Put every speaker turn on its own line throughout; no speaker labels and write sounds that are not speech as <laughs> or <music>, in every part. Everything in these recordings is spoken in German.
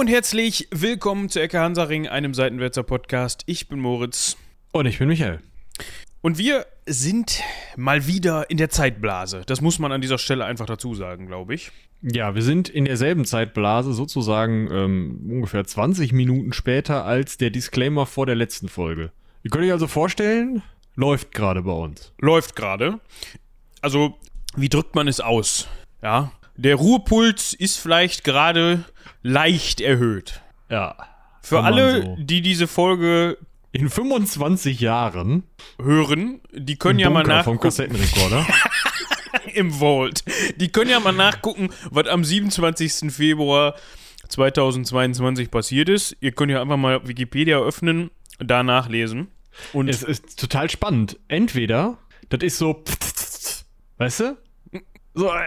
und herzlich willkommen zu Ecke Hansaring, einem Seitenwälzer Podcast. Ich bin Moritz.
Und ich bin Michael.
Und wir sind mal wieder in der Zeitblase. Das muss man an dieser Stelle einfach dazu sagen, glaube ich.
Ja, wir sind in derselben Zeitblase, sozusagen ähm, ungefähr 20 Minuten später als der Disclaimer vor der letzten Folge. Ihr könnt euch also vorstellen, läuft gerade bei uns.
Läuft gerade. Also, wie drückt man es aus? Ja, der Ruhepuls ist vielleicht gerade leicht erhöht.
Ja.
Für alle, so. die diese Folge
in 25 Jahren
hören, die können ja mal nachgucken.
vom Kassettenrekorder. <laughs>
Im Vault. Die können ja mal nachgucken, was am 27. Februar 2022 passiert ist. Ihr könnt ja einfach mal Wikipedia öffnen, da nachlesen.
Und es ist total spannend. Entweder, das ist so, weißt du? So, äh,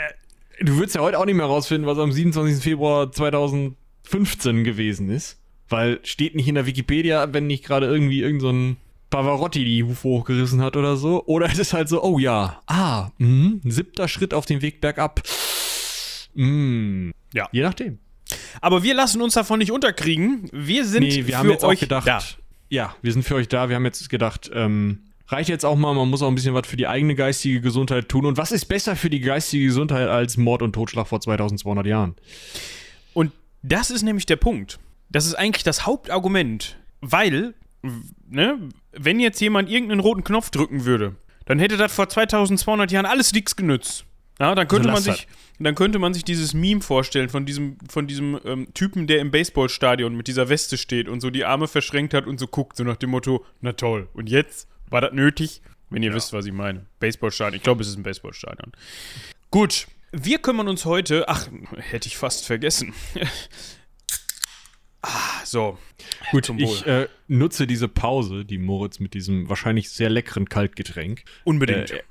du würdest ja heute auch nicht mehr rausfinden, was am 27. Februar 2015 gewesen ist. Weil steht nicht in der Wikipedia, wenn nicht gerade irgendwie irgendein so Pavarotti die Hufe hochgerissen hat oder so. Oder es ist halt so, oh ja, ah, mh, siebter Schritt auf dem Weg bergab. Mh, ja. Je nachdem.
Aber wir lassen uns davon nicht unterkriegen. Wir sind
nee, wir haben jetzt auch gedacht, da. Ja, wir sind für euch da. Wir haben jetzt gedacht, ähm, reicht jetzt auch mal, man muss auch ein bisschen was für die eigene geistige Gesundheit tun. Und was ist besser für die geistige Gesundheit als Mord und Totschlag vor 2200 Jahren?
Und das ist nämlich der Punkt. Das ist eigentlich das Hauptargument, weil, ne, wenn jetzt jemand irgendeinen roten Knopf drücken würde, dann hätte das vor 2200 Jahren alles nichts genützt. Ja, dann könnte also man sich, dann könnte man sich dieses Meme vorstellen von diesem, von diesem ähm, Typen, der im Baseballstadion mit dieser Weste steht und so die Arme verschränkt hat und so guckt, so nach dem Motto, na toll. Und jetzt war das nötig, wenn ihr ja. wisst, was ich meine. Baseballstadion. Ich glaube, es ist ein Baseballstadion. Gut, wir kümmern uns heute. Ach, hätte ich fast vergessen. <laughs> Ah, so.
Gut, ich äh, nutze diese Pause, die Moritz mit diesem wahrscheinlich sehr leckeren Kaltgetränk
unbedingt
äh,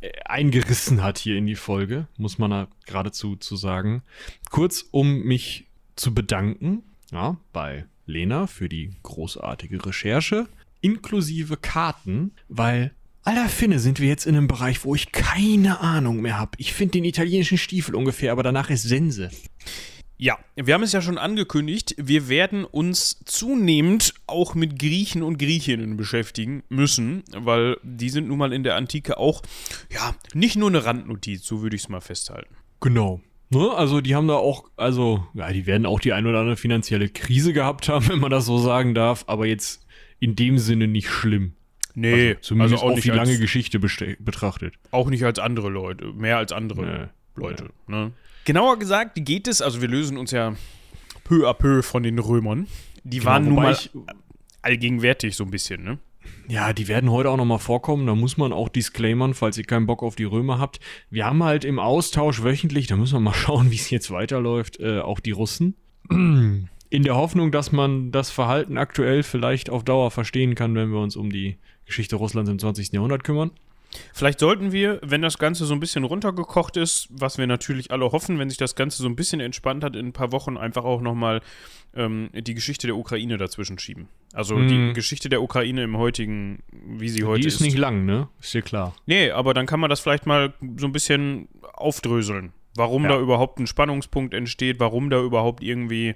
äh, eingerissen hat hier in die Folge, muss man da geradezu zu sagen. Kurz, um mich zu bedanken, ja, bei Lena für die großartige Recherche, inklusive Karten, weil Alter Finne, sind wir jetzt in einem Bereich, wo ich keine Ahnung mehr habe. Ich finde den italienischen Stiefel ungefähr, aber danach ist Sense.
Ja, wir haben es ja schon angekündigt, wir werden uns zunehmend auch mit Griechen und Griechinnen beschäftigen müssen, weil die sind nun mal in der Antike auch, ja, nicht nur eine Randnotiz, so würde ich es mal festhalten.
Genau. Ne? Also die haben da auch, also, ja, die werden auch die ein oder andere finanzielle Krise gehabt haben, <laughs> wenn man das so sagen darf, aber jetzt in dem Sinne nicht schlimm.
Nee,
also zumindest also auch, auch die lange Geschichte betrachtet.
Auch nicht als andere Leute, mehr als andere nee. Leute. Ja. Ne? Genauer gesagt geht es, also wir lösen uns ja peu à peu von den Römern. Die genau, waren nun mal allgegenwärtig so ein bisschen, ne?
Ja, die werden heute auch nochmal vorkommen. Da muss man auch disclaimern, falls ihr keinen Bock auf die Römer habt. Wir haben halt im Austausch wöchentlich, da müssen wir mal <laughs> schauen, wie es jetzt weiterläuft, äh, auch die Russen. In der Hoffnung, dass man das Verhalten aktuell vielleicht auf Dauer verstehen kann, wenn wir uns um die Geschichte Russlands im 20. Jahrhundert kümmern.
Vielleicht sollten wir, wenn das Ganze so ein bisschen runtergekocht ist, was wir natürlich alle hoffen, wenn sich das Ganze so ein bisschen entspannt hat, in ein paar Wochen einfach auch nochmal ähm, die Geschichte der Ukraine dazwischen schieben. Also mm. die Geschichte der Ukraine im heutigen, wie sie heute
ist. Die
ist
nicht lang, ne? Ist dir klar.
Nee, aber dann kann man das vielleicht mal so ein bisschen aufdröseln. Warum ja. da überhaupt ein Spannungspunkt entsteht, warum da überhaupt irgendwie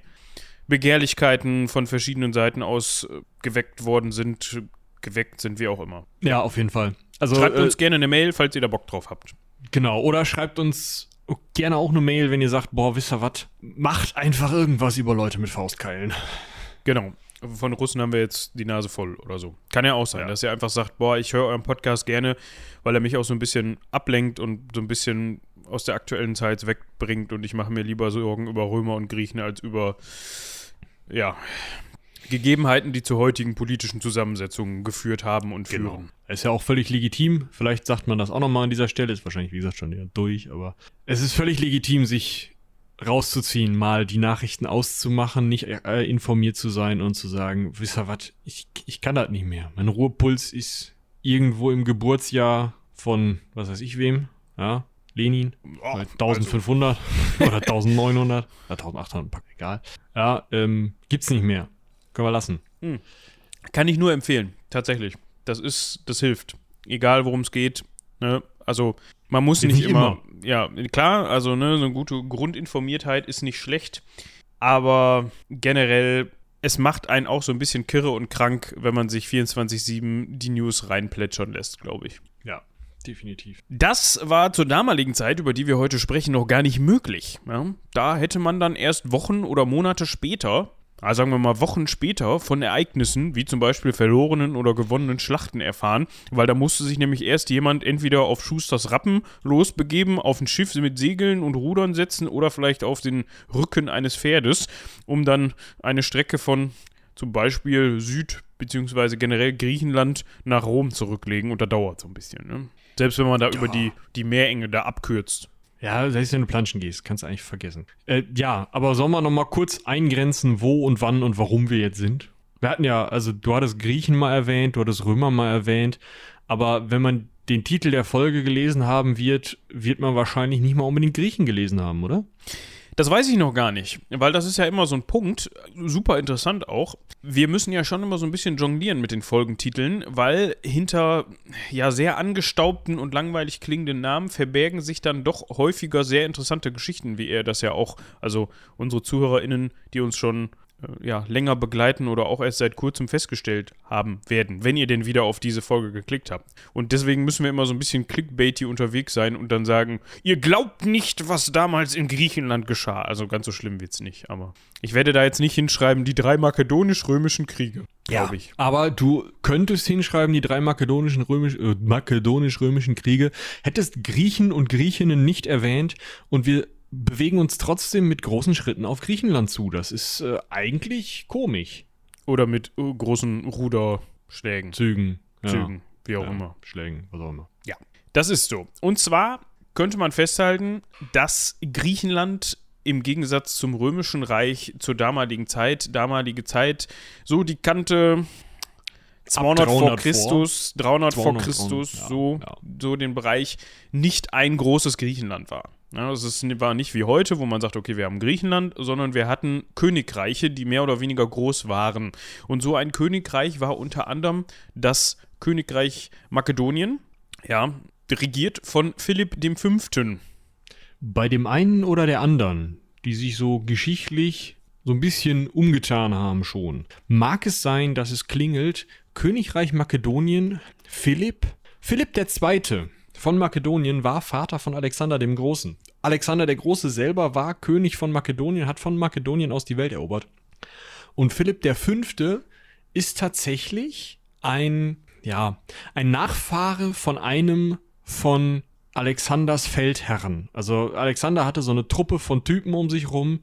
Begehrlichkeiten von verschiedenen Seiten aus äh, geweckt worden sind, geweckt sind, wie auch immer.
Ja, auf jeden Fall.
Also, schreibt uns äh, gerne eine Mail, falls ihr da Bock drauf habt.
Genau, oder schreibt uns gerne auch eine Mail, wenn ihr sagt, boah, wisst ihr was, macht einfach irgendwas über Leute mit Faustkeilen.
Genau. Von Russen haben wir jetzt die Nase voll oder so. Kann ja auch sein, ja. dass ihr einfach sagt, boah, ich höre euren Podcast gerne, weil er mich auch so ein bisschen ablenkt und so ein bisschen aus der aktuellen Zeit wegbringt und ich mache mir lieber Sorgen über Römer und Griechen als über ja, Gegebenheiten, die zu heutigen politischen Zusammensetzungen geführt haben und genau. führen.
Ist ja auch völlig legitim. Vielleicht sagt man das auch nochmal an dieser Stelle. Ist wahrscheinlich, wie gesagt, schon eher durch, aber es ist völlig legitim, sich rauszuziehen, mal die Nachrichten auszumachen, nicht äh, informiert zu sein und zu sagen, wisst ihr was, ich, ich kann das nicht mehr. Mein Ruhepuls ist irgendwo im Geburtsjahr von, was weiß ich wem, ja, Lenin, oh, 1500 also. <laughs> oder 1900, oder 1800, egal. Ja, ähm, gibt's nicht mehr. Können wir lassen. Hm.
Kann ich nur empfehlen, tatsächlich. Das ist, das hilft. Egal worum es geht. Ne? Also, man muss nicht, nicht immer, immer, Ja, klar, also ne, so eine gute Grundinformiertheit ist nicht schlecht. aber generell, es macht einen auch so ein bisschen kirre und krank, wenn man sich 24-7 die News reinplätschern lässt, glaube ich.
Ja, definitiv.
Das war zur damaligen Zeit, über die wir heute sprechen, noch gar nicht möglich. Ja? Da hätte man dann erst Wochen oder Monate später also sagen wir mal Wochen später, von Ereignissen wie zum Beispiel verlorenen oder gewonnenen Schlachten erfahren, weil da musste sich nämlich erst jemand entweder auf Schusters Rappen losbegeben, auf ein Schiff mit Segeln und Rudern setzen oder vielleicht auf den Rücken eines Pferdes, um dann eine Strecke von zum Beispiel Süd- bzw. generell Griechenland nach Rom zurücklegen und da dauert so ein bisschen. Ne? Selbst wenn man da ja. über die, die Meerenge da abkürzt.
Ja, selbst wenn du planschen gehst, kannst du eigentlich vergessen. Äh, ja, aber sollen wir noch mal kurz eingrenzen, wo und wann und warum wir jetzt sind? Wir hatten ja, also du hattest Griechen mal erwähnt, du hattest Römer mal erwähnt, aber wenn man den Titel der Folge gelesen haben wird, wird man wahrscheinlich nicht mal unbedingt Griechen gelesen haben, oder?
Das weiß ich noch gar nicht, weil das ist ja immer so ein Punkt, super interessant auch. Wir müssen ja schon immer so ein bisschen jonglieren mit den Folgentiteln, weil hinter ja sehr angestaubten und langweilig klingenden Namen verbergen sich dann doch häufiger sehr interessante Geschichten, wie er das ja auch, also unsere ZuhörerInnen, die uns schon ja, länger begleiten oder auch erst seit kurzem festgestellt haben werden, wenn ihr denn wieder auf diese Folge geklickt habt. Und deswegen müssen wir immer so ein bisschen clickbaity unterwegs sein und dann sagen, ihr glaubt nicht, was damals in Griechenland geschah. Also ganz so schlimm wird's nicht, aber ich werde da jetzt nicht hinschreiben, die drei makedonisch-römischen Kriege.
Ja, ich. aber du könntest hinschreiben, die drei makedonischen römisch, äh, makedonisch-römischen Kriege, hättest Griechen und Griechinnen nicht erwähnt und wir bewegen uns trotzdem mit großen Schritten auf Griechenland zu. Das ist äh, eigentlich komisch.
Oder mit äh, großen Ruderschlägen.
Zügen.
Ja. Zügen, wie auch
ja,
immer.
Schlägen, was auch immer.
Ja, das ist so. Und zwar könnte man festhalten, dass Griechenland im Gegensatz zum Römischen Reich zur damaligen Zeit, damalige Zeit, so die Kante 200 vor Christus, 300 vor Christus, ja, so, ja. so den Bereich, nicht ein großes Griechenland war. Ja, es ist, war nicht wie heute, wo man sagt, okay, wir haben Griechenland, sondern wir hatten Königreiche, die mehr oder weniger groß waren. Und so ein Königreich war unter anderem das Königreich Makedonien, ja, regiert von Philipp V.
Bei dem einen oder der anderen, die sich so geschichtlich so ein bisschen umgetan haben schon, mag es sein, dass es klingelt, Königreich Makedonien, Philipp, Philipp II von Makedonien war Vater von Alexander dem Großen. Alexander der Große selber war König von Makedonien, hat von Makedonien aus die Welt erobert. Und Philipp V. ist tatsächlich ein, ja, ein Nachfahre von einem von Alexanders Feldherren. Also Alexander hatte so eine Truppe von Typen um sich rum,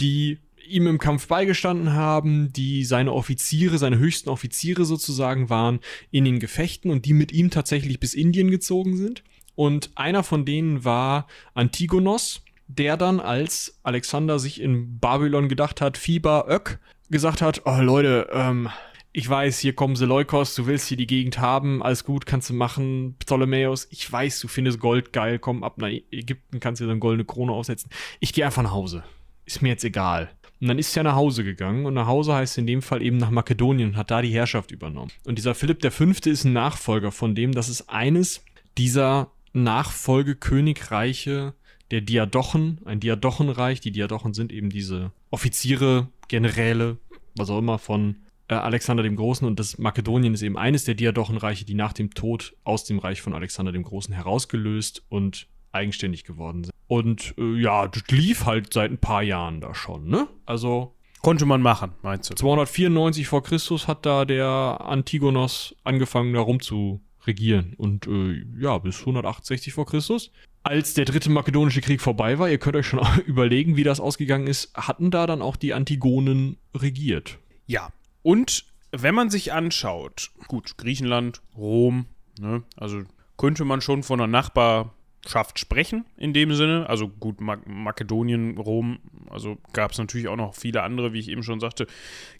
die ihm im Kampf beigestanden haben, die seine Offiziere, seine höchsten Offiziere sozusagen waren in den Gefechten und die mit ihm tatsächlich bis Indien gezogen sind. Und einer von denen war Antigonos, der dann, als Alexander sich in Babylon gedacht hat, Fieber Ök, gesagt hat, oh Leute, ähm, ich weiß, hier kommen Seleukos, du willst hier die Gegend haben, alles gut, kannst du machen. Ptolemäus, ich weiß, du findest Gold geil, komm ab nach Ägypten, kannst dir dann goldene Krone aufsetzen. Ich gehe einfach nach Hause. Ist mir jetzt egal. Und dann ist er nach Hause gegangen und nach Hause heißt in dem Fall eben nach Makedonien und hat da die Herrschaft übernommen. Und dieser Philipp V. ist ein Nachfolger von dem, das ist eines dieser Nachfolgekönigreiche der Diadochen, ein Diadochenreich. Die Diadochen sind eben diese Offiziere, Generäle, was auch immer von äh, Alexander dem Großen und das Makedonien ist eben eines der Diadochenreiche, die nach dem Tod aus dem Reich von Alexander dem Großen herausgelöst und eigenständig geworden sind. Und äh, ja, das lief halt seit ein paar Jahren da schon, ne? Also.
Konnte man machen, meinst du?
294 vor Christus hat da der Antigonos angefangen, da rum zu regieren. Und äh, ja, bis 168 vor Christus. Als der dritte makedonische Krieg vorbei war, ihr könnt euch schon <laughs> überlegen, wie das ausgegangen ist, hatten da dann auch die Antigonen regiert.
Ja. Und wenn man sich anschaut, gut, Griechenland, Rom, ne, also könnte man schon von einer Nachbar Schaft sprechen in dem Sinne. Also gut, Ma Makedonien, Rom, also gab es natürlich auch noch viele andere, wie ich eben schon sagte,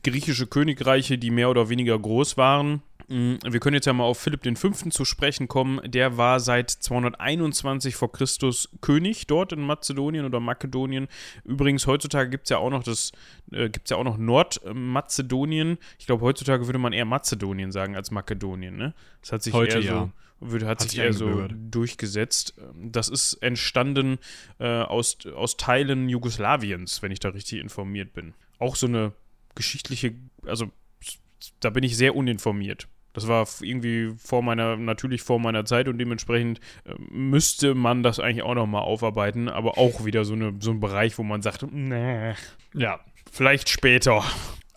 griechische Königreiche, die mehr oder weniger groß waren. Mm, wir können jetzt ja mal auf Philipp V. zu sprechen kommen. Der war seit 221 vor Christus König dort in Mazedonien oder Makedonien. Übrigens, heutzutage gibt es ja auch noch das, äh, gibt's ja auch noch Nordmazedonien. Ich glaube, heutzutage würde man eher Mazedonien sagen als Makedonien, ne? Das hat sich
Heute,
eher
ja.
so Würde, hat,
Hat
sich
sich
eher so durchgesetzt. Das ist entstanden äh, aus, aus Teilen Jugoslawiens, wenn ich da richtig informiert bin. Auch so eine geschichtliche, also da bin ich sehr uninformiert. Das war irgendwie vor meiner, natürlich vor meiner Zeit und dementsprechend äh, müsste man das eigentlich auch nochmal aufarbeiten, aber auch wieder so, eine, so ein Bereich, wo man sagt, nee,
Ja.
vielleicht später.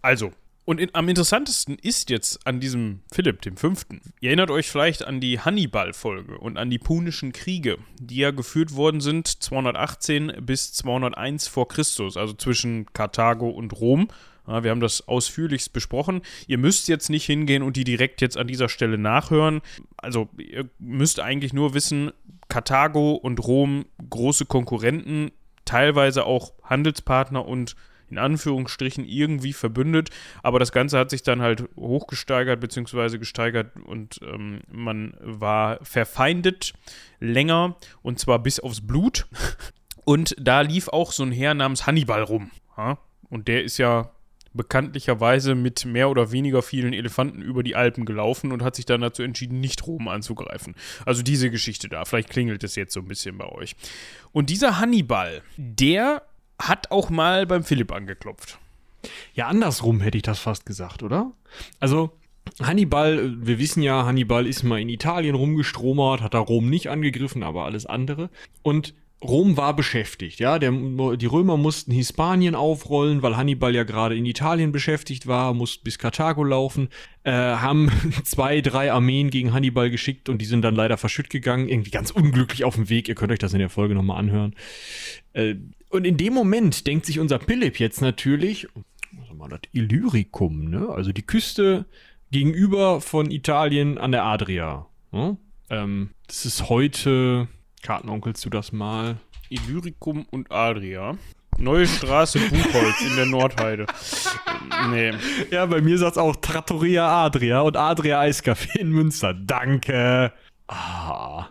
Also, und in, am interessantesten ist jetzt an diesem Philipp, dem Fünften. Ihr erinnert euch vielleicht an die Hannibal-Folge und an die Punischen Kriege, die ja geführt worden sind 218 bis 201 vor Christus, also zwischen Karthago und Rom. Ja, wir haben das ausführlichst besprochen. Ihr müsst jetzt nicht hingehen und die direkt jetzt an dieser Stelle nachhören. Also, ihr müsst eigentlich nur wissen, Karthago und Rom große Konkurrenten, teilweise auch Handelspartner und in Anführungsstrichen irgendwie verbündet, aber das Ganze hat sich dann halt hochgesteigert bzw. gesteigert und ähm, man war verfeindet länger und zwar bis aufs Blut <laughs> und da lief auch so ein Herr namens Hannibal rum ja? und der ist ja bekanntlicherweise mit mehr oder weniger vielen Elefanten über die Alpen gelaufen und hat sich dann dazu entschieden, nicht Rom anzugreifen. Also diese Geschichte da, vielleicht klingelt es jetzt so ein bisschen bei euch. Und dieser Hannibal, der hat auch mal beim Philipp angeklopft.
Ja, andersrum hätte ich das fast gesagt, oder? Also, Hannibal, wir wissen ja, Hannibal ist mal in Italien rumgestromert, hat da Rom nicht angegriffen, aber alles andere. Und Rom war beschäftigt, ja. Der, die Römer mussten Hispanien aufrollen, weil Hannibal ja gerade in Italien beschäftigt war, mussten bis Karthago laufen, äh, haben <laughs> zwei, drei Armeen gegen Hannibal geschickt und die sind dann leider verschütt gegangen, irgendwie ganz unglücklich auf dem Weg. Ihr könnt euch das in der Folge nochmal anhören. Äh, und in dem Moment denkt sich unser Philipp jetzt natürlich, was wir das Illyricum, ne? Also die Küste gegenüber von Italien an der Adria. Ne? Ähm, das ist heute, Kartenonkelst du das mal?
Illyricum und Adria. Neue Straße Buchholz in der Nordheide. <laughs> Nee.
Ja, bei mir sagt es auch Trattoria Adria und Adria Eiscafé in Münster. Danke. Ah.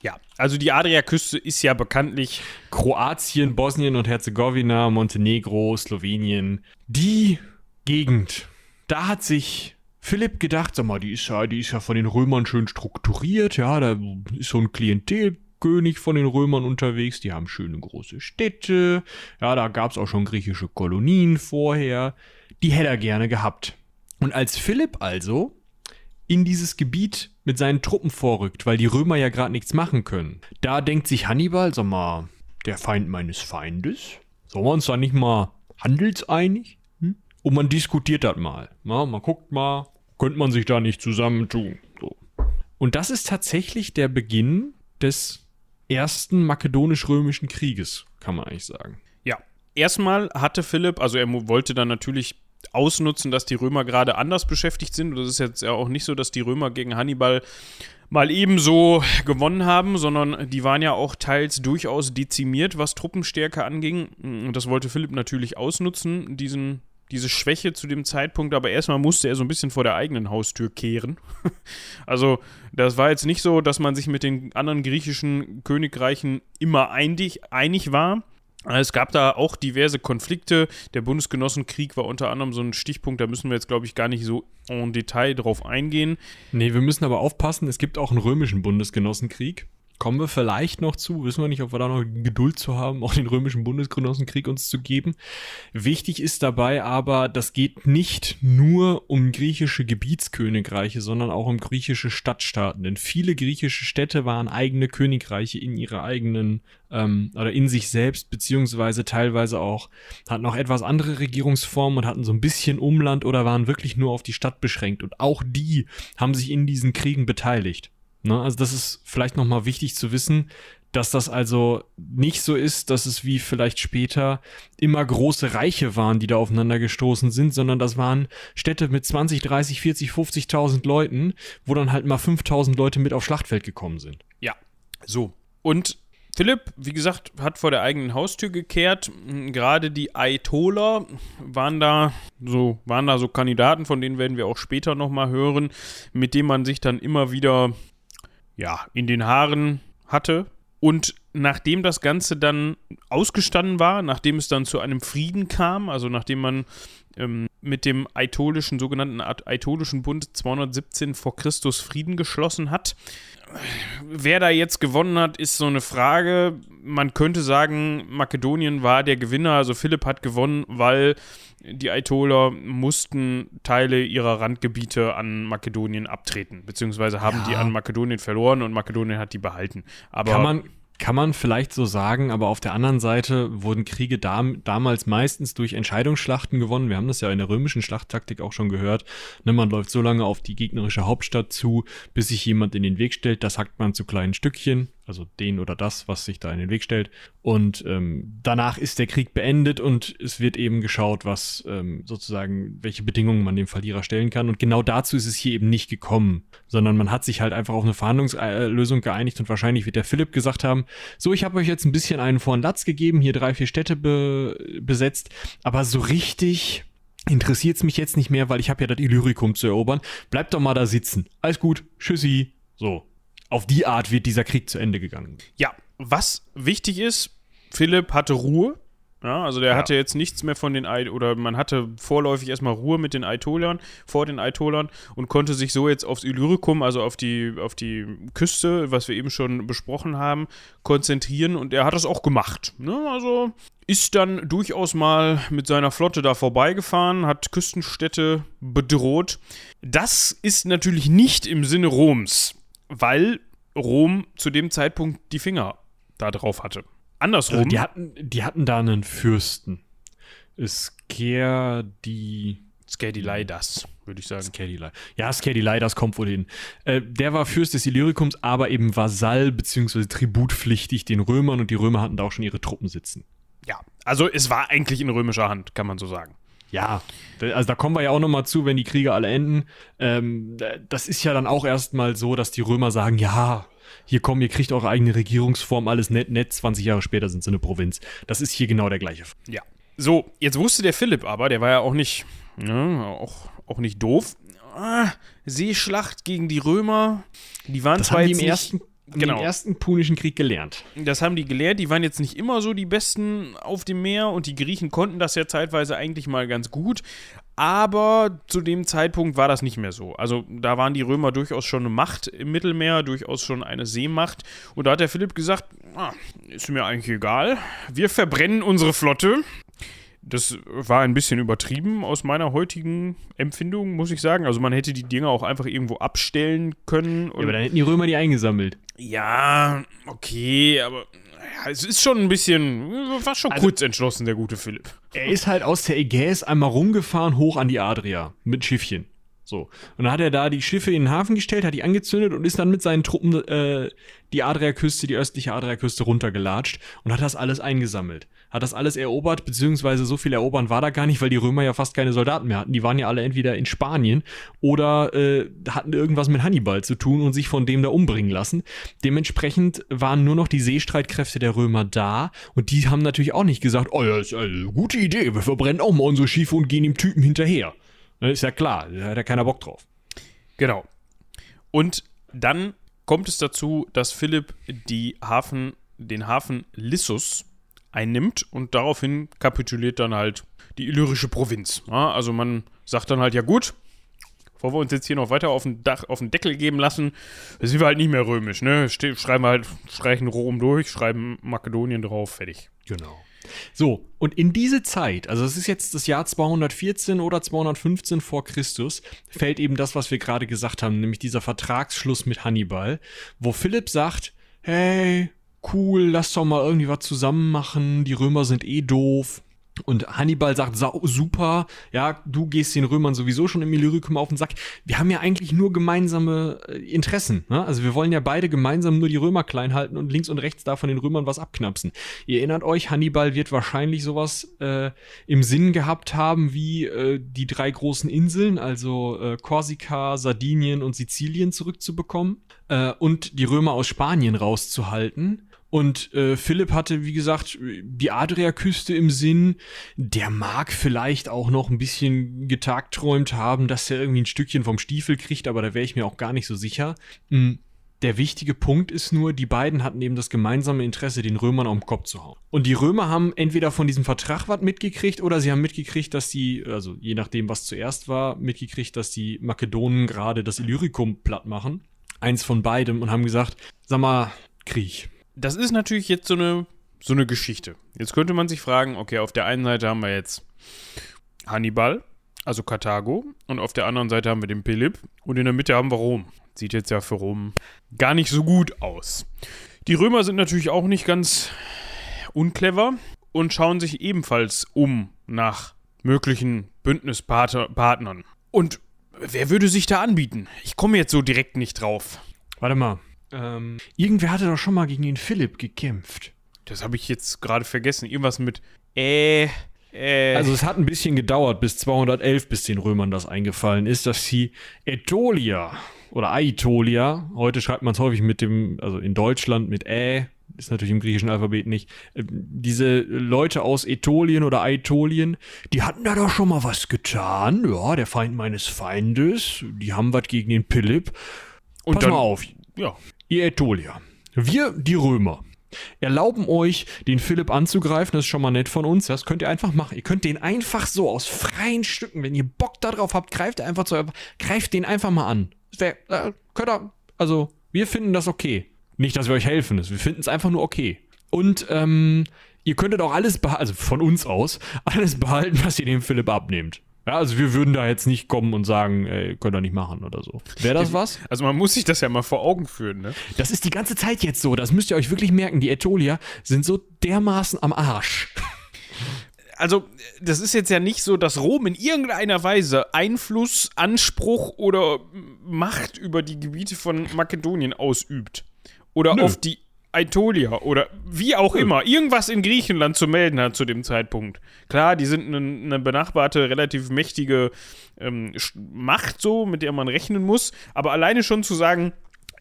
Ja, also die Adriaküste ist ja bekanntlich
Kroatien, Bosnien und Herzegowina, Montenegro, Slowenien. Die Gegend. Da hat sich Philipp gedacht, sag mal, die ist ja, die ist ja von den Römern schön strukturiert, ja, da ist so ein Klientelkönig von den Römern unterwegs, die haben schöne große Städte, ja, da gab es auch schon griechische Kolonien vorher, die hätte er gerne gehabt. Und als Philipp also in dieses Gebiet mit seinen Truppen vorrückt, weil die Römer ja gerade nichts machen können. Da denkt sich Hannibal, sag mal, der Feind meines Feindes, sollen wir uns da nicht mal handelseinig? Hm? Und man diskutiert das mal. Na, man guckt mal, könnte man sich da nicht zusammentun. So. Und das ist tatsächlich der Beginn des ersten makedonisch-römischen Krieges, kann man eigentlich sagen.
Ja, erstmal hatte Philipp, also er wollte dann natürlich ausnutzen, dass die Römer gerade anders beschäftigt sind. Und das ist jetzt ja auch nicht so, dass die Römer gegen Hannibal mal ebenso gewonnen haben, sondern die waren ja auch teils durchaus dezimiert, was Truppenstärke anging. Und das wollte Philipp natürlich ausnutzen, diesen, diese Schwäche zu dem Zeitpunkt. Aber erstmal musste er so ein bisschen vor der eigenen Haustür kehren. <laughs> Also, das war jetzt nicht so, dass man sich mit den anderen griechischen Königreichen immer einig, einig war. Es gab da auch diverse Konflikte. Der Bundesgenossenkrieg war unter anderem so ein Stichpunkt, da müssen wir jetzt, glaube ich, gar nicht so en Detail drauf eingehen.
Nee, wir müssen aber aufpassen, es gibt auch einen römischen Bundesgenossenkrieg. Kommen wir vielleicht noch zu, wissen wir nicht, ob wir da noch Geduld zu haben, auch den römischen Bundesgenossenkrieg uns zu geben. Wichtig ist dabei aber, das geht nicht nur um griechische Gebietskönigreiche, sondern auch um griechische Stadtstaaten. Denn viele griechische Städte waren eigene Königreiche in ihrer eigenen ähm, oder in sich selbst, beziehungsweise teilweise auch hatten auch etwas andere Regierungsformen und hatten so ein bisschen Umland oder waren wirklich nur auf die Stadt beschränkt. Und auch die haben sich in diesen Kriegen beteiligt. Ne? Also das ist vielleicht nochmal wichtig zu wissen, dass das also nicht so ist, dass es wie vielleicht später immer große Reiche waren, die da aufeinander gestoßen sind, sondern das waren Städte mit 20, 30, 40, 50.000 Leuten, wo dann halt mal 5.000 Leute mit aufs Schlachtfeld gekommen sind.
Ja, so. Und Philipp, wie gesagt, hat vor der eigenen Haustür gekehrt. Gerade die Aitoler waren da so, waren da so Kandidaten, von denen werden wir auch später nochmal hören, mit denen man sich dann immer wieder ja, in den Haaren hatte. Und nachdem das Ganze dann ausgestanden war, nachdem es dann zu einem Frieden kam, also nachdem man ähm, mit dem Aetolischen, sogenannten Aetolischen Bund 217 vor Christus Frieden geschlossen hat. Wer da jetzt gewonnen hat, ist so eine Frage. Man könnte sagen, Makedonien war der Gewinner, also Philipp hat gewonnen, weil die Aetoler mussten Teile ihrer Randgebiete an Makedonien abtreten, beziehungsweise haben ja. die an Makedonien verloren und Makedonien hat die behalten. Aber
kann man, kann man vielleicht so sagen, aber auf der anderen Seite wurden Kriege dam damals meistens durch Entscheidungsschlachten gewonnen. Wir haben das ja in der römischen Schlachttaktik auch schon gehört. Ne, man läuft so lange auf die gegnerische Hauptstadt zu, bis sich jemand in den Weg stellt. Das hackt man zu kleinen Stückchen also den oder das, was sich da in den Weg stellt. Und ähm, danach ist der Krieg beendet und es wird eben geschaut, was ähm, sozusagen, welche Bedingungen man dem Verlierer stellen kann. Und genau dazu ist es hier eben nicht gekommen, sondern man hat sich halt einfach auf eine Verhandlungslösung geeinigt und wahrscheinlich wird der Philipp gesagt haben, so, ich habe euch jetzt ein bisschen einen vor Latz gegeben, hier drei, vier Städte be besetzt, aber so richtig interessiert es mich jetzt nicht mehr, weil ich habe ja das Illyricum zu erobern. Bleibt doch mal da sitzen. Alles gut, tschüssi. So, auf die Art wird dieser Krieg zu Ende gegangen.
Ja, was wichtig ist, Philipp hatte Ruhe. Ja, also der ja. hatte jetzt nichts mehr von den Ei oder man hatte vorläufig erstmal Ruhe mit den Aetolern, vor den Aetolern und konnte sich so jetzt aufs Illyricum, also auf die, auf die Küste, was wir eben schon besprochen haben, konzentrieren und er hat das auch gemacht. Ne? Also ist dann durchaus mal mit seiner Flotte da vorbeigefahren, hat Küstenstädte bedroht. Das ist natürlich nicht im Sinne Roms weil Rom zu dem Zeitpunkt die Finger da drauf hatte. Andersrum. Also
die, hatten, die hatten da einen Fürsten. Skerdi.
Skerdilaidas, würde ich sagen.
Skerdilai. Ja, Skerdilaidas kommt wohl hin. Äh, der war Fürst des Illyrikums, aber eben Vasall bzw. tributpflichtig den Römern und die Römer hatten da auch schon ihre Truppen sitzen.
Ja, also es war eigentlich in römischer Hand, kann man so sagen.
Ja, also da kommen wir ja auch nochmal zu, wenn die Kriege alle enden. Ähm, das ist ja dann auch erstmal so, dass die Römer sagen, ja, hier kommen, ihr kriegt eure eigene Regierungsform, alles nett, nett, 20 Jahre später sind sie eine Provinz. Das ist hier genau der gleiche.
Ja. So, jetzt wusste der Philipp aber, der war ja auch nicht, ne, auch, auch nicht doof. Ah, Seeschlacht gegen die Römer, die waren
das
zwar
haben die im ersten genau. im ersten Punischen Krieg gelernt.
Das haben die gelernt. Die waren jetzt nicht immer so die Besten auf dem Meer und die Griechen konnten das ja zeitweise eigentlich mal ganz gut. Aber zu dem Zeitpunkt war das nicht mehr so. Also da waren die Römer durchaus schon eine Macht im Mittelmeer, durchaus schon eine Seemacht. Und da hat der Philipp gesagt, ah, ist mir eigentlich egal. Wir verbrennen unsere Flotte das war ein bisschen übertrieben aus meiner heutigen Empfindung, muss ich sagen. Also man hätte die Dinger auch einfach irgendwo abstellen können.
ja, aber dann hätten die Römer die eingesammelt.
Ja, okay, aber ja, es ist schon ein bisschen, war schon also, kurz entschlossen, der gute Philipp.
Er ist halt aus der Ägäis einmal rumgefahren hoch an die Adria mit Schiffchen. So. Und dann hat er da die Schiffe in den Hafen gestellt, hat die angezündet und ist dann mit seinen Truppen äh, die Adriaküste, die östliche Adriaküste runtergelatscht und hat das alles eingesammelt. Hat das alles erobert, beziehungsweise so viel erobern war da gar nicht, weil die Römer ja fast keine Soldaten mehr hatten. Die waren ja alle entweder in Spanien oder äh, hatten irgendwas mit Hannibal zu tun und sich von dem da umbringen lassen. Dementsprechend waren nur noch die Seestreitkräfte der Römer da und die haben natürlich auch nicht gesagt, oh ja, ist eine gute Idee, wir verbrennen auch mal unsere Schiffe und gehen dem Typen hinterher. Ne, ist ja klar, da hat ja keiner Bock drauf.
Genau. Und dann kommt es dazu, dass Philipp die Hafen, den Hafen Lissus einnimmt und daraufhin kapituliert dann halt die illyrische Provinz. Ja, also man sagt dann halt, ja gut, bevor wir uns jetzt hier noch weiter auf den, Dach, auf den Deckel geben lassen, sind wir halt nicht mehr römisch. Ne? schreiben wir halt, streichen Rom durch, schreiben Makedonien drauf, fertig.
Genau. So, und in diese Zeit, also es ist jetzt das Jahr 214 oder 215 vor Christus, fällt eben das, was wir gerade gesagt haben, nämlich dieser Vertragsschluss mit Hannibal, wo Philipp sagt, hey, cool, lass doch mal irgendwie was zusammen machen, die Römer sind eh doof, und Hannibal sagt, super, ja, du gehst den Römern sowieso schon im Illyricum auf den Sack. Wir haben ja eigentlich nur gemeinsame äh, Interessen. Ne? Also wir wollen ja beide gemeinsam nur die Römer klein halten und links und rechts da von den Römern was abknapsen. Ihr erinnert euch, Hannibal wird wahrscheinlich sowas äh, im Sinn gehabt haben wie äh, die drei großen Inseln, also äh, Korsika, Sardinien und Sizilien zurückzubekommen äh, und die Römer aus Spanien rauszuhalten. Und äh, Philipp hatte, wie gesagt, die Adriaküste im Sinn. Der mag vielleicht auch noch ein bisschen getagträumt haben, dass er irgendwie ein Stückchen vom Stiefel kriegt, aber da wäre ich mir auch gar nicht so sicher. Mhm. Der wichtige Punkt ist nur, die beiden hatten eben das gemeinsame Interesse, den Römern auf den Kopf zu hauen. Und die Römer haben entweder von diesem Vertrag was mitgekriegt oder sie haben mitgekriegt, dass die, also je nachdem, was zuerst war, mitgekriegt, dass die Makedonen gerade das Illyricum platt machen. Eins von beidem und haben gesagt, sag mal, Krieg.
Das ist natürlich jetzt so eine, so eine Geschichte. Jetzt könnte man sich fragen, okay, auf der einen Seite haben wir jetzt Hannibal, also Karthago, und auf der anderen Seite haben wir den Philipp und in der Mitte haben wir Rom. Sieht jetzt ja für Rom gar nicht so gut aus. Die Römer sind natürlich auch nicht ganz unclever und schauen sich ebenfalls um nach möglichen Bündnispartnern. Und wer würde sich da anbieten? Ich komme jetzt so direkt nicht drauf.
Warte mal. Ähm, irgendwer hatte doch schon mal gegen den Philipp gekämpft.
Das habe ich jetzt gerade vergessen. Irgendwas mit äh, äh.
Also es hat ein bisschen gedauert bis 211, bis den Römern das eingefallen ist, dass sie Ätolia oder Aitolia, heute schreibt man es häufig mit dem, also in Deutschland mit Ä, ist natürlich im griechischen Alphabet nicht. Ähm, diese Leute aus Ätolien oder Aetolien, die hatten da doch schon mal was getan. Ja, der Feind meines Feindes, die haben was gegen den Philipp. Und Pass dann, mal auf. Ja. Ihr Ätolier. Wir, die Römer, erlauben euch, den Philipp anzugreifen. Das ist schon mal nett von uns. Das könnt ihr einfach machen. Ihr könnt den einfach so aus freien Stücken, wenn ihr Bock darauf habt, greift einfach zu, greift den einfach mal an. Wär, äh, könnt ihr, also, wir finden das okay. Nicht, dass wir euch helfen, wir finden es einfach nur okay. Und ähm, ihr könntet auch alles behalten, also von uns aus, <laughs> alles behalten, was ihr dem Philipp abnehmt. Ja, also wir würden da jetzt nicht kommen und sagen, ey, könnt ihr nicht machen oder so. Wäre das was?
Also man muss sich das ja mal vor Augen führen, ne?
Das ist die ganze Zeit jetzt so. Das müsst ihr euch wirklich merken. Die Ätolier sind so dermaßen am Arsch
also das ist jetzt ja nicht so, dass Rom in irgendeiner Weise Einfluss, Anspruch oder Macht über die Gebiete von Makedonien ausübt. Oder Nö. auf die Aetolia oder wie auch Nö. immer. Irgendwas in Griechenland zu melden hat zu dem Zeitpunkt. Klar, die sind eine, eine benachbarte, relativ mächtige ähm, Macht so, mit der man rechnen muss. Aber alleine schon zu sagen,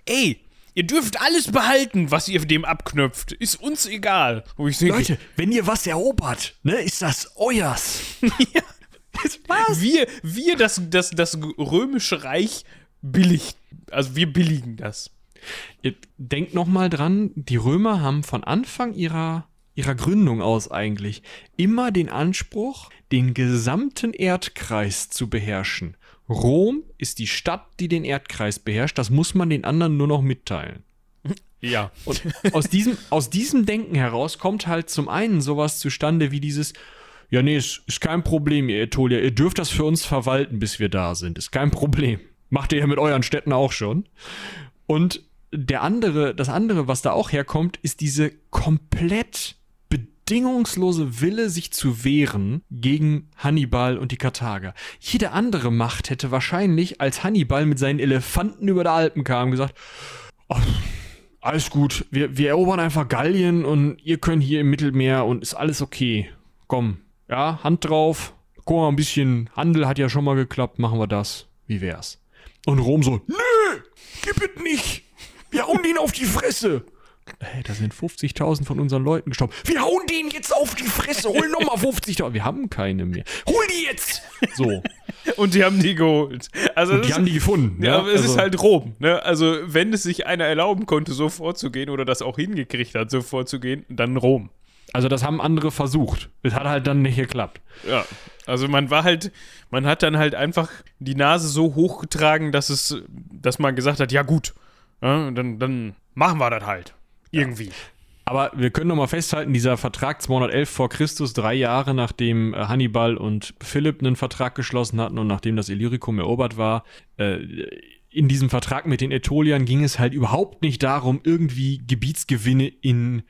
ey, Ihr dürft alles behalten, was ihr dem abknöpft. Ist uns egal.
Denke, Leute, wenn ihr was erobert, ne, ist das euers. <laughs> ja.
Was? Wir, wir das, das, das römische Reich billig. Also wir billigen das.
Ihr denkt nochmal dran, die Römer haben von Anfang ihrer, ihrer Gründung aus eigentlich immer den Anspruch, den gesamten Erdkreis zu beherrschen. Rom ist die Stadt, die den Erdkreis beherrscht. Das muss man den anderen nur noch mitteilen.
Ja.
Und aus diesem, aus diesem Denken heraus kommt halt zum einen sowas zustande wie dieses, ja, nee, ist, ist kein Problem, ihr Etolia. Ihr dürft das für uns verwalten, bis wir da sind. Ist kein Problem. Macht ihr ja mit euren Städten auch schon. Und der andere, das andere, was da auch herkommt, ist diese komplett bedingungslose Wille, sich zu wehren gegen Hannibal und die Karthager. Jede andere Macht hätte wahrscheinlich, als Hannibal mit seinen Elefanten über die Alpen kam, gesagt, oh, alles gut, wir, wir erobern einfach Gallien und ihr könnt hier im Mittelmeer und ist alles okay. Komm, ja, Hand drauf, guck mal, ein bisschen Handel hat ja schon mal geklappt, machen wir das. Wie wär's? Und Rom so, nö, gib es nicht. Wir hauen ihn auf die Fresse hey, da sind 50.000 von unseren Leuten gestorben. Wir hauen denen jetzt auf die Fresse, hol nochmal 50.000. Wir haben keine mehr. Hol die jetzt! So. <laughs>
Und die haben die geholt.
Also Und die ist, haben die gefunden.
Ja, aber es also. ist halt Rom. Ne? Also, wenn es sich einer erlauben konnte, so vorzugehen oder das auch hingekriegt hat, so vorzugehen, dann Rom.
Also, das haben andere versucht. Es hat halt dann nicht geklappt.
Ja. Also man war halt, man hat dann halt einfach die Nase so hochgetragen, dass es, dass man gesagt hat, ja gut, ja, dann, dann machen wir das halt. Irgendwie.
Aber wir können noch mal festhalten, dieser Vertrag 211 vor Christus, drei Jahre nachdem äh, Hannibal und Philipp einen Vertrag geschlossen hatten und nachdem das Illyricum erobert war, äh, in diesem Vertrag mit den Ätoliern ging es halt überhaupt nicht darum, irgendwie Gebietsgewinne in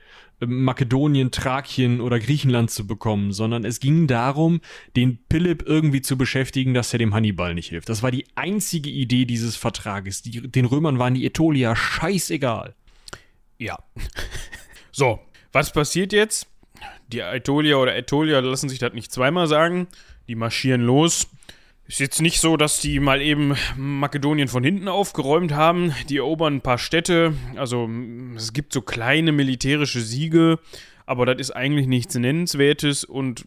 Makedonien, Thrakien oder Griechenland zu bekommen, sondern es ging darum, den Philipp irgendwie zu beschäftigen, dass er dem Hannibal nicht hilft. Das war die einzige Idee dieses Vertrages. Die, den Römern waren die Ätolier scheißegal.
Ja. <laughs> so, was passiert jetzt? Die Aetolia oder Aetolia lassen sich das nicht zweimal sagen. Die marschieren los. Ist jetzt nicht so, dass die mal eben Makedonien von hinten aufgeräumt haben. Die erobern ein paar Städte. Also es gibt so kleine militärische Siege, aber das ist eigentlich nichts Nennenswertes. Und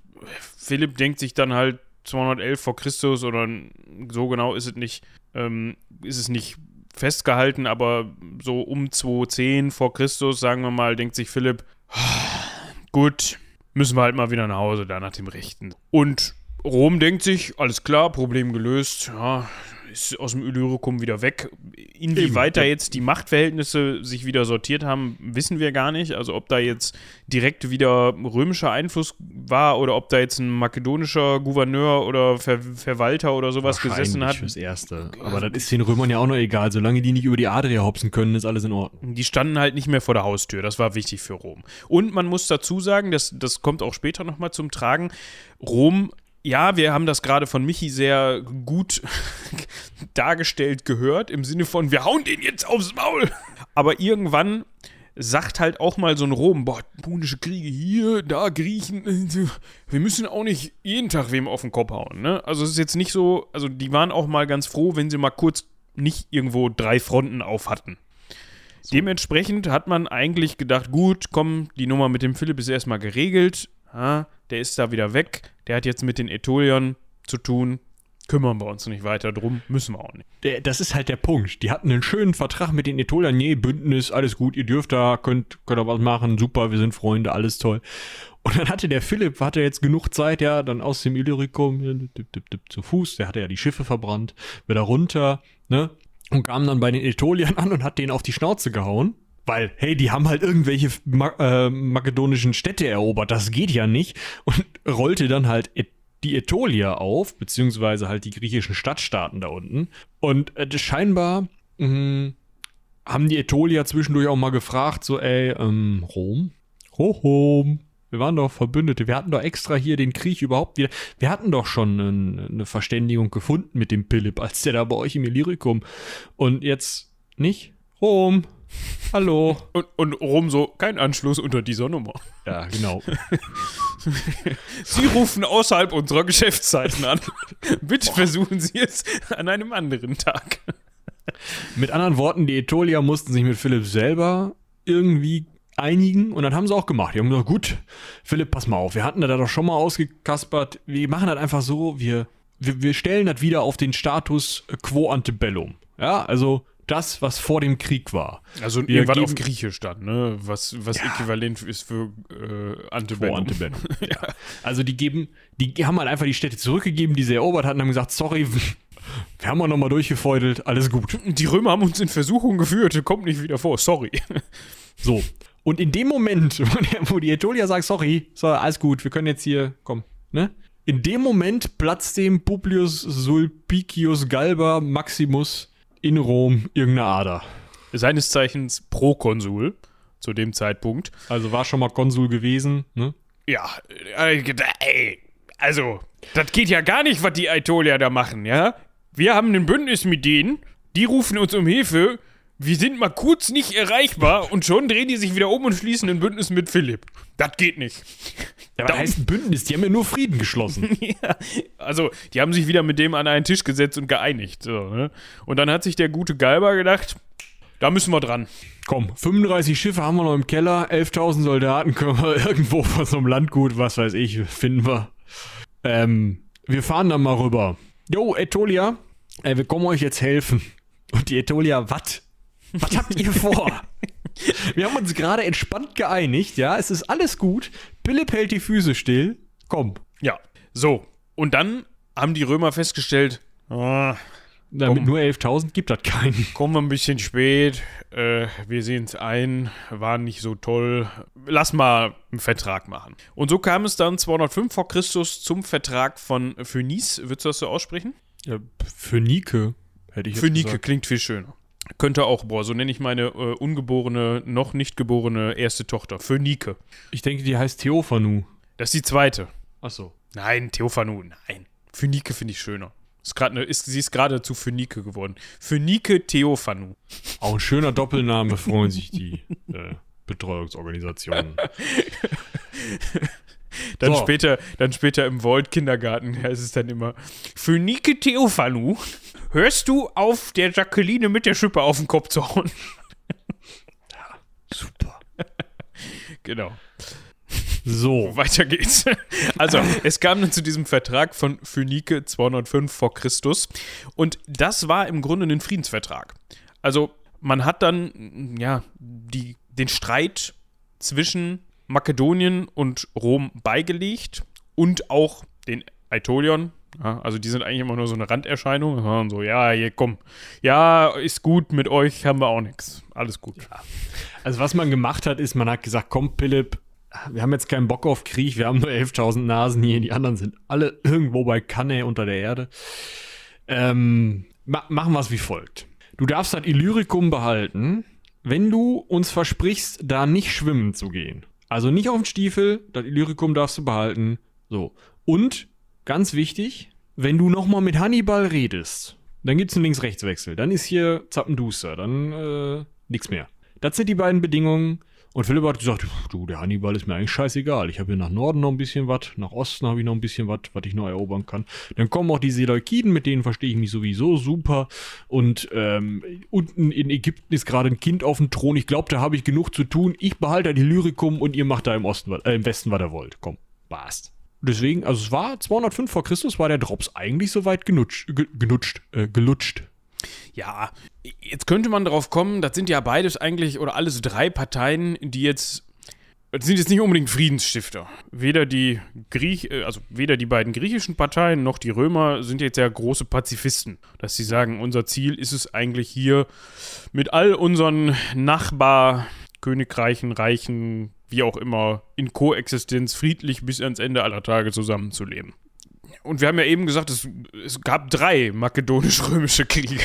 Philipp denkt sich dann halt 211 vor Christus oder so genau ist es nicht, ähm, ist es nicht festgehalten, aber so um 210 vor Christus, sagen wir mal, denkt sich Philipp, <sighs> gut, müssen wir halt mal wieder nach Hause, da nach dem Rechten. Und Rom denkt sich, alles klar, Problem gelöst, ja, ist aus dem Illyricum wieder weg. Inwieweit da jetzt die Machtverhältnisse sich wieder sortiert haben, wissen wir gar nicht. Also ob da jetzt direkt wieder römischer Einfluss war oder ob da jetzt ein makedonischer Gouverneur oder Ver Verwalter oder sowas gesessen hat.
fürs Erste. Aber das ist den Römern ja auch noch egal. Solange die nicht über die Adria hopsen können, ist alles in Ordnung.
Die standen halt nicht mehr vor der Haustür. Das war wichtig für Rom. Und man muss dazu sagen, das, das kommt auch später nochmal zum Tragen. Rom, ja, wir haben das gerade von Michi sehr gut <laughs> dargestellt gehört, im Sinne von, wir hauen den jetzt aufs Maul. Aber irgendwann sagt halt auch mal so ein Rom, boah, punische Kriege hier, da Griechen, <laughs> wir müssen auch nicht jeden Tag wem auf den Kopf hauen, ne? Also es ist jetzt nicht so, also die waren auch mal ganz froh, wenn sie mal kurz nicht irgendwo drei Fronten auf hatten. Dementsprechend hat man eigentlich gedacht, gut, komm, die Nummer mit dem Philipp ist erstmal geregelt. Ja, der ist da wieder weg. Der hat jetzt mit den Ätoliern zu tun. Kümmern wir uns nicht weiter drum. Müssen wir auch nicht.
Das ist halt der Punkt. Die hatten einen schönen Vertrag mit den Ätoliern. Nee, Bündnis, alles gut, ihr dürft da, könnt, könnt ihr was machen, super, wir sind Freunde, alles toll. Und dann hatte der Philipp, hatte jetzt genug Zeit, ja, dann aus dem Illyricum zu Fuß, der hatte ja die Schiffe verbrannt, wieder runter, ne? Und kam dann bei den Ätoliern an und hat denen auf die Schnauze gehauen. Weil, hey, die haben halt irgendwelche Ma äh, makedonischen Städte erobert, das geht ja nicht. Und rollte dann halt Ä die Ätolier auf, beziehungsweise halt die griechischen Stadtstaaten da unten. Und äh, scheinbar mh, haben die Ätolier zwischendurch auch mal gefragt, so, ey, ähm, Rom? Rom? Wir waren doch Verbündete. Wir hatten doch extra hier den Krieg überhaupt wieder. Wir hatten doch schon ein, eine Verständigung gefunden mit dem Philipp, als der da bei euch im Illyricum. Und jetzt nicht? Rom. Hallo.
Und, und Rom so, kein Anschluss unter dieser Nummer.
Ja, genau. <laughs>
Sie rufen außerhalb unserer Geschäftszeiten an. <laughs> Bitte versuchen Sie es an einem anderen Tag.
Mit anderen Worten, die Ätolier mussten sich mit Philipp selber irgendwie einigen und dann haben sie auch gemacht. Die haben gesagt, gut, Philipp, pass mal auf, wir hatten da doch schon mal ausgekaspert. Wir machen das einfach so, wir, wir, wir stellen das wieder auf den Status quo ante bellum. Ja, also das, was vor dem Krieg war.
Also
Wir
irgendwas auf Griechisch dann, ne? Was, was äquivalent ist für äh, Antebellum.
Antebellum. <laughs> ja. Also die geben, die haben halt einfach die Städte zurückgegeben, die sie erobert hatten, haben gesagt, sorry, <laughs> wir haben auch nochmal durchgefeudelt, alles gut.
Die Römer haben uns in Versuchung geführt, kommt nicht wieder vor, sorry. <laughs>
So. Und in dem Moment, wo, die Ätolier sagt, sorry, so, alles gut, wir können jetzt hier, komm, ne? In dem Moment platzt dem Publius Sulpicius Galba Maximus in Rom irgendeine Ader.
Seines Zeichens Prokonsul zu dem Zeitpunkt.
Also war schon mal Konsul gewesen, ne?
Ja, äh, ey, also, das geht ja gar nicht, was die Aetolia da machen, ja? Wir haben ein Bündnis mit denen, die rufen uns um Hilfe, wir sind mal kurz nicht erreichbar und schon drehen die sich wieder um und schließen ein Bündnis mit Philipp. Das geht nicht.
Ja, aber
Da-
das heißt ein Bündnis, die haben ja nur Frieden geschlossen. <laughs>
ja, also, die haben sich wieder mit dem an einen Tisch gesetzt und geeinigt. So, ne? Und dann hat sich der gute Galber gedacht, da müssen wir dran.
Komm, 35 Schiffe haben wir noch im Keller, 11.000 Soldaten können wir <laughs> irgendwo von so einem Landgut, was weiß ich, finden wir. Ähm, wir fahren dann mal rüber. Jo, Ätolia, äh, wir kommen euch jetzt helfen. Und die Ätolia, was? Was habt ihr vor? <laughs> Wir haben uns gerade entspannt geeinigt, ja, es ist alles gut. Philipp hält die Füße still. Komm.
Ja, so. Und dann haben die Römer festgestellt, ah,
Damit
Komm.
nur 11.000 gibt das keinen.
kommen wir ein bisschen spät, äh, wir sehen es ein, war nicht so toll, lass mal einen Vertrag machen. Und so kam es dann 205 vor Christus zum Vertrag von Phönice, würdest du das so aussprechen?
Ja, Phönike, hätte ich jetzt
Phönike
gesagt.
klingt viel schöner. Könnte auch, boah, so nenne ich meine äh, ungeborene, noch nicht geborene erste Tochter. Phönike.
Ich denke, die heißt Theophanu.
Das ist die zweite.
Achso.
Nein, Theophanu, nein. Phönike finde ich schöner. Ist grad ne, ist, sie ist gerade zu Phönike geworden. Phönike Theophanu.
Auch ein schöner Doppelname freuen sich die äh, Betreuungsorganisationen. <laughs>
Dann,
So.
später, dann später im Vault Kindergarten heißt es dann immer: Phönike Theophanu, hörst du auf, der Jacqueline mit der Schippe auf den Kopf zu hauen?
Super. <laughs>
Genau.
So.
Weiter geht's. Also, es kam dann zu diesem Vertrag von Phönike 205 vor Christus. Und das war im Grunde ein Friedensvertrag. Also man hat dann ja die, den Streit zwischen Makedonien und Rom beigelegt und auch den Aetolion. Ja, also die sind eigentlich immer nur so eine Randerscheinung. Und so, ja, hier komm. Ja, ist gut, mit euch haben wir auch nichts. Alles gut. Ja.
Also was man gemacht hat, ist, man hat gesagt, komm, Philipp, wir haben jetzt keinen Bock auf Krieg, wir haben nur 11.000 Nasen hier, die anderen sind alle irgendwo bei Kanne unter der Erde. Ähm, ma machen wir es wie folgt. Du darfst das Illyricum behalten, wenn du uns versprichst, da nicht schwimmen zu gehen. Also nicht auf den Stiefel, das Illyricum darfst du behalten. So. Und, ganz wichtig, wenn du nochmal mit Hannibal redest, dann gibt es einen Links-Rechts-Wechsel. Dann ist hier Zappenduster, dann äh, nichts mehr. Das sind die beiden Bedingungen. Und Philipp hat gesagt, du, der Hannibal ist mir eigentlich scheißegal. Ich habe hier nach Norden noch ein bisschen was, nach Osten habe ich noch ein bisschen was, was ich noch erobern kann. Dann kommen auch die Seleukiden, mit denen verstehe ich mich sowieso super. Und ähm, unten in Ägypten ist gerade ein Kind auf dem Thron. Ich glaube, da habe ich genug zu tun. Ich behalte die Lyrikum und ihr macht da im, Osten, äh, im Westen, was ihr wollt. Komm, passt. Deswegen, also es war 205 vor Christus, war der Drops eigentlich soweit genutscht, genutscht, äh, gelutscht.
Ja, jetzt könnte man darauf kommen, das sind ja beides eigentlich, oder alles drei Parteien, die jetzt das sind jetzt nicht unbedingt Friedensstifter. Weder die Griech, äh, also weder die beiden griechischen Parteien noch die Römer sind jetzt ja große Pazifisten, dass sie sagen, unser Ziel ist es eigentlich hier mit all unseren Nachbarkönigreichen, Reichen, wie auch immer, in Koexistenz friedlich bis ans Ende aller Tage zusammenzuleben. Und wir haben ja eben gesagt, es, es gab drei makedonisch-römische Kriege.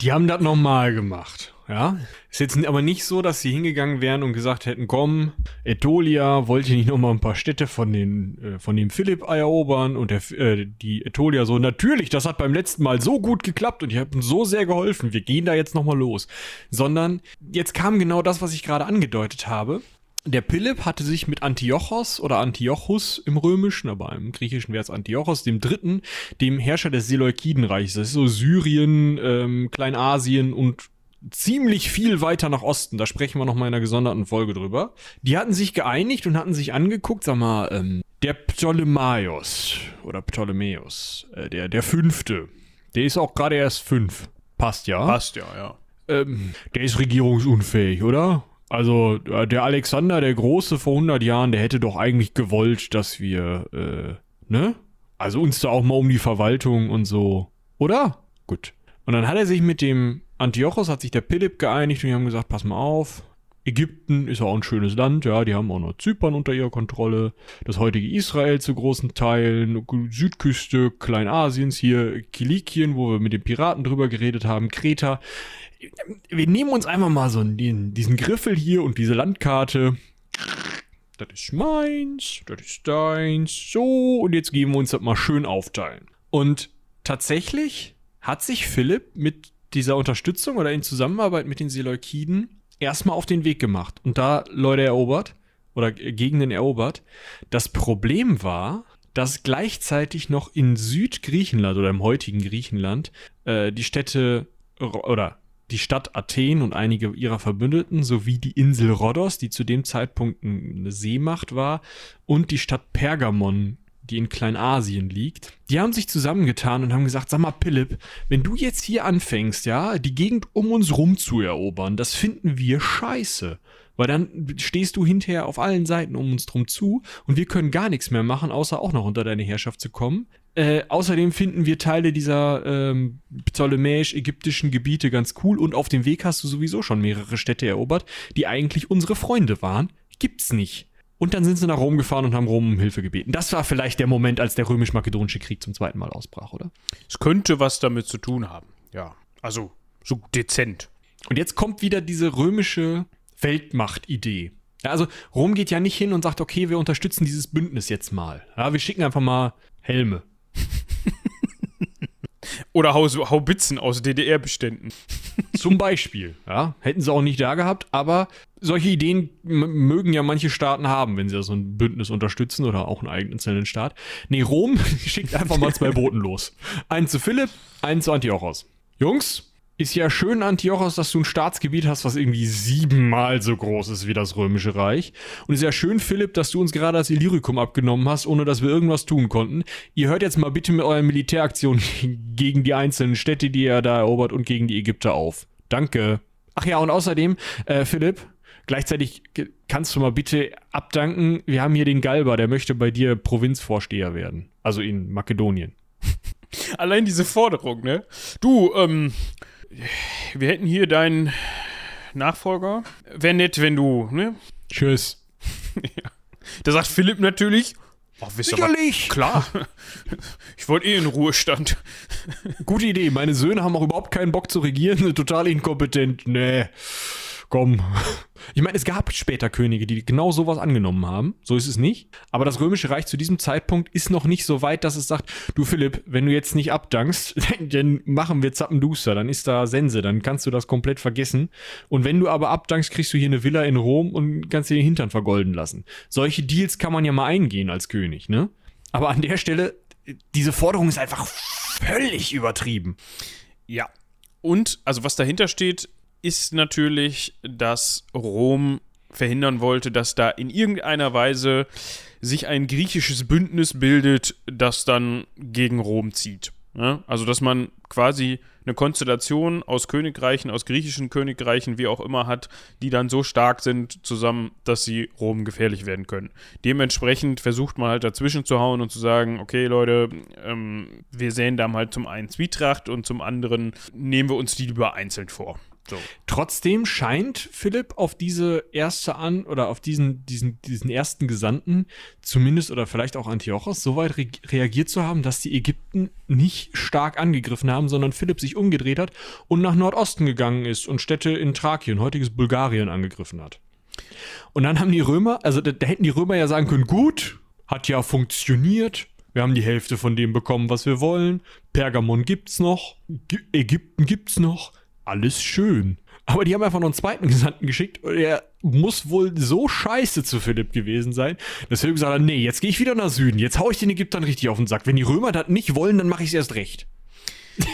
Die haben das nochmal gemacht. Ja, ist jetzt aber nicht so, dass sie hingegangen wären und gesagt hätten, komm, Ätolia, wollt ihr nicht nochmal ein paar Städte von den, äh, von dem Philipp erobern? Und der, äh, die Ätolia so, natürlich, das hat beim letzten Mal so gut geklappt und ihr habt uns so sehr geholfen, wir gehen da jetzt nochmal los. Sondern jetzt kam genau das, was ich gerade angedeutet habe der Philipp hatte sich mit Antiochos oder Antiochus im Römischen, aber im Griechischen wäre es Antiochos, dem Dritten, dem Herrscher des Seleukidenreichs, das ist so Syrien, ähm, Kleinasien und ziemlich viel weiter nach Osten. Da sprechen wir noch mal in einer gesonderten Folge drüber. Die hatten sich geeinigt und hatten sich angeguckt, sag mal, ähm, der Ptolemaios oder Ptolemäus, äh, der, der Fünfte, der ist auch gerade erst fünf. Passt ja.
Passt ja, ja.
Ähm, der ist regierungsunfähig, oder? Also äh, der Alexander der Große vor 100 Jahren, der hätte doch eigentlich gewollt, dass wir, äh, ne? Also uns da auch mal um die Verwaltung und so, oder? Gut. Und dann hat er sich mit dem Antiochos, hat sich der Philipp geeinigt und die haben gesagt, pass mal auf, Ägypten ist auch ein schönes Land, ja, die haben auch noch Zypern unter ihrer Kontrolle, das heutige Israel zu großen Teilen, Südküste Kleinasiens, hier Kilikien, wo wir mit den Piraten drüber geredet haben, Kreta wir nehmen uns einfach mal so den, diesen Griffel hier und diese Landkarte. Das ist meins, das ist deins, so, und jetzt geben wir uns das mal schön aufteilen. Und tatsächlich hat sich Philipp mit dieser Unterstützung oder in Zusammenarbeit mit den Seleukiden erstmal auf den Weg gemacht und da Leute erobert oder Gegenden erobert. Das Problem war, dass gleichzeitig noch in Südgriechenland oder im heutigen Griechenland äh, die Städte oder die Stadt Athen und einige ihrer Verbündeten sowie die Insel Rhodos, die zu dem Zeitpunkt eine Seemacht war, und die Stadt Pergamon, die in Kleinasien liegt. Die haben sich zusammengetan und haben gesagt, sag mal Philipp, wenn du jetzt hier anfängst, ja, die Gegend um uns rum zu erobern, das finden wir scheiße. Weil dann stehst du hinterher auf allen Seiten um uns drum zu und wir können gar nichts mehr machen, außer auch noch unter deine Herrschaft zu kommen. Äh, außerdem finden wir Teile dieser ähm, ptolemäisch-ägyptischen Gebiete ganz cool und auf dem Weg hast du sowieso schon mehrere Städte erobert, die eigentlich unsere Freunde waren. Gibt's nicht. Und dann sind sie nach Rom gefahren und haben Rom um Hilfe gebeten. Das war vielleicht der Moment, als der römisch-makedonische Krieg zum zweiten Mal ausbrach, oder?
Es könnte was damit zu tun haben, ja. Also so dezent.
Und jetzt kommt wieder diese römische Weltmacht-Idee. Ja, also Rom geht ja nicht hin und sagt, okay, wir unterstützen dieses Bündnis jetzt mal. Ja, wir schicken einfach mal Helme. <laughs>
Oder Haubitzen aus DDR-Beständen.
Zum Beispiel, ja. Hätten sie auch nicht da gehabt, aber solche Ideen mögen ja manche Staaten haben, wenn sie so ein Bündnis unterstützen oder auch einen eigenen Zellenstaat. Nee, Rom <laughs> schickt einfach mal zwei Booten los. Einen zu Philipp, einen zu Antiochos. Jungs, ist ja schön, Antiochos, dass du ein Staatsgebiet hast, was irgendwie siebenmal so groß ist wie das Römische Reich. Und ist ja schön, Philipp, dass du uns gerade das Illyricum abgenommen hast, ohne dass wir irgendwas tun konnten. Ihr hört jetzt mal bitte mit euren Militäraktionen <laughs> gegen die einzelnen Städte, die ihr da erobert und gegen die Ägypter auf. Danke. Ach ja, und außerdem, äh, Philipp, gleichzeitig kannst du mal bitte abdanken, wir haben hier den Galber, der möchte bei dir Provinzvorsteher werden. Also in Makedonien. <laughs>
Allein diese Forderung, ne? Du, ähm, wir hätten hier deinen Nachfolger. Wäre nett, wenn du, ne?
Tschüss. <laughs>
ja. Da sagt Philipp natürlich,
Oh, Sicherlich!
klar. Ich wollte eh in Ruhestand.
Gute Idee. Meine Söhne haben auch überhaupt keinen Bock zu regieren, total inkompetent. Nee komm. <laughs> Ich meine, es gab später Könige, die genau sowas angenommen haben. So ist es nicht. Aber das Römische Reich zu diesem Zeitpunkt ist noch nicht so weit, dass es sagt, du Philipp, wenn du jetzt nicht abdankst, <laughs> dann machen wir Zappenduster, dann ist da Sense, dann kannst du das komplett vergessen. Und wenn du aber abdankst, kriegst du hier eine Villa in Rom und kannst dir den Hintern vergolden lassen. Solche Deals kann man ja mal eingehen als König, ne? Aber an der Stelle, diese Forderung ist einfach völlig übertrieben.
Ja. Und, also was dahinter steht, ist natürlich, dass Rom verhindern wollte, dass da in irgendeiner Weise sich ein griechisches Bündnis bildet, das dann gegen Rom zieht. Ja? Also, dass man quasi eine Konstellation aus Königreichen, aus griechischen Königreichen, wie auch immer hat, die dann so stark sind zusammen, dass sie Rom gefährlich werden können. Dementsprechend versucht man halt dazwischen zu hauen und zu sagen, okay Leute, ähm, wir sehen da halt zum einen Zwietracht und zum anderen nehmen wir uns die lieber einzeln vor.
So. Trotzdem scheint Philipp auf diese erste an oder auf diesen, diesen, diesen ersten Gesandten zumindest oder vielleicht auch Antiochos so weit re reagiert zu haben, dass die Ägypten nicht stark angegriffen haben, sondern Philipp sich umgedreht hat und nach Nordosten gegangen ist und Städte in Thrakien, heutiges Bulgarien, angegriffen hat. Und dann haben die Römer, also da, da hätten die Römer ja sagen können, gut, hat ja funktioniert, wir haben die Hälfte von dem bekommen, was wir wollen. Pergamon gibt's noch. Ägypten gibt's noch alles schön. Aber die haben einfach noch einen zweiten Gesandten geschickt er muss wohl so scheiße zu Philipp gewesen sein, dass Philipp gesagt hat, nee, jetzt gehe ich wieder nach Süden, jetzt hau ich den Ägyptern richtig auf den Sack. Wenn die Römer das nicht wollen, dann mache ich es erst recht. <laughs>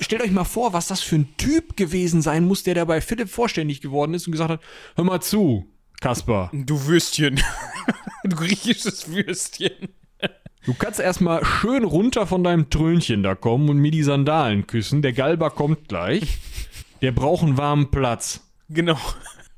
Stellt euch mal vor, was das für ein Typ gewesen sein muss, der dabei Philipp vorständig geworden ist und gesagt hat, hör mal zu, Kaspar.
Du Würstchen. <laughs> du griechisches Würstchen.
Du kannst erstmal schön runter von deinem Trönchen da kommen und mir die Sandalen küssen. Der Galber kommt gleich. Der braucht einen warmen Platz.
Genau.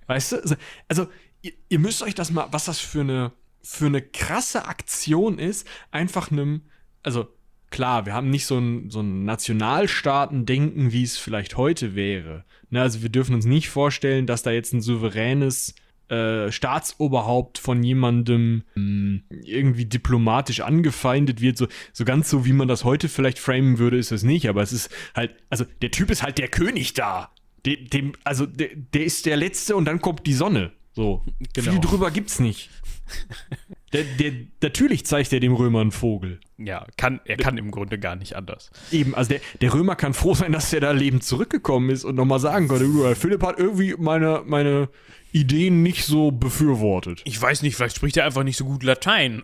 Weißt du? Also, ihr, ihr, müsst euch das mal, was das für eine, für eine krasse Aktion ist, einfach einem, also klar, wir haben nicht so ein, so ein Nationalstaaten-Denken, wie es vielleicht heute wäre. Ne, also wir dürfen uns nicht vorstellen, dass da jetzt ein souveränes äh, Staatsoberhaupt von jemandem mh, hm, irgendwie diplomatisch angefeindet wird, so, so ganz so, wie man das heute vielleicht framen würde, ist es nicht, aber es ist halt, also der Typ ist halt der König da. Dem, dem also der, der ist der Letzte und dann kommt die Sonne. So. Genau. Viel drüber gibt's nicht. <laughs> Der, der, natürlich zeigt er dem Römer einen Vogel.
Ja, kann, er kann im Grunde gar nicht anders.
Eben, also der, der Römer kann froh sein, dass er da lebend zurückgekommen ist und nochmal sagen konnte, Philipp hat irgendwie meine, meine Ideen nicht so befürwortet.
Ich weiß nicht, vielleicht spricht er einfach nicht so gut Latein.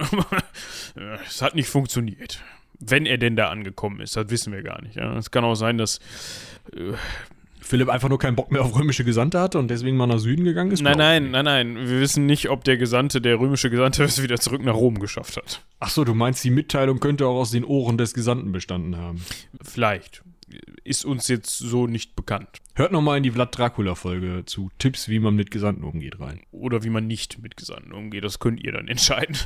<laughs> es hat nicht funktioniert. Wenn er denn da angekommen ist, das wissen wir gar nicht. Es kann auch sein, dass
äh, Philipp einfach nur keinen Bock mehr auf römische Gesandte hatte und deswegen mal nach Süden gegangen ist?
Nein, nein, nein, nein. Wir wissen nicht, ob der Gesandte, der römische Gesandte, es wieder zurück nach Rom geschafft hat.
Ach so, du meinst, die Mitteilung könnte auch aus den Ohren des Gesandten bestanden haben?
Vielleicht ist uns jetzt so nicht bekannt.
Hört nochmal in die Vlad Dracula-Folge zu Tipps, wie man mit Gesandten umgeht, rein.
Oder wie man nicht mit Gesandten umgeht, das könnt ihr dann entscheiden.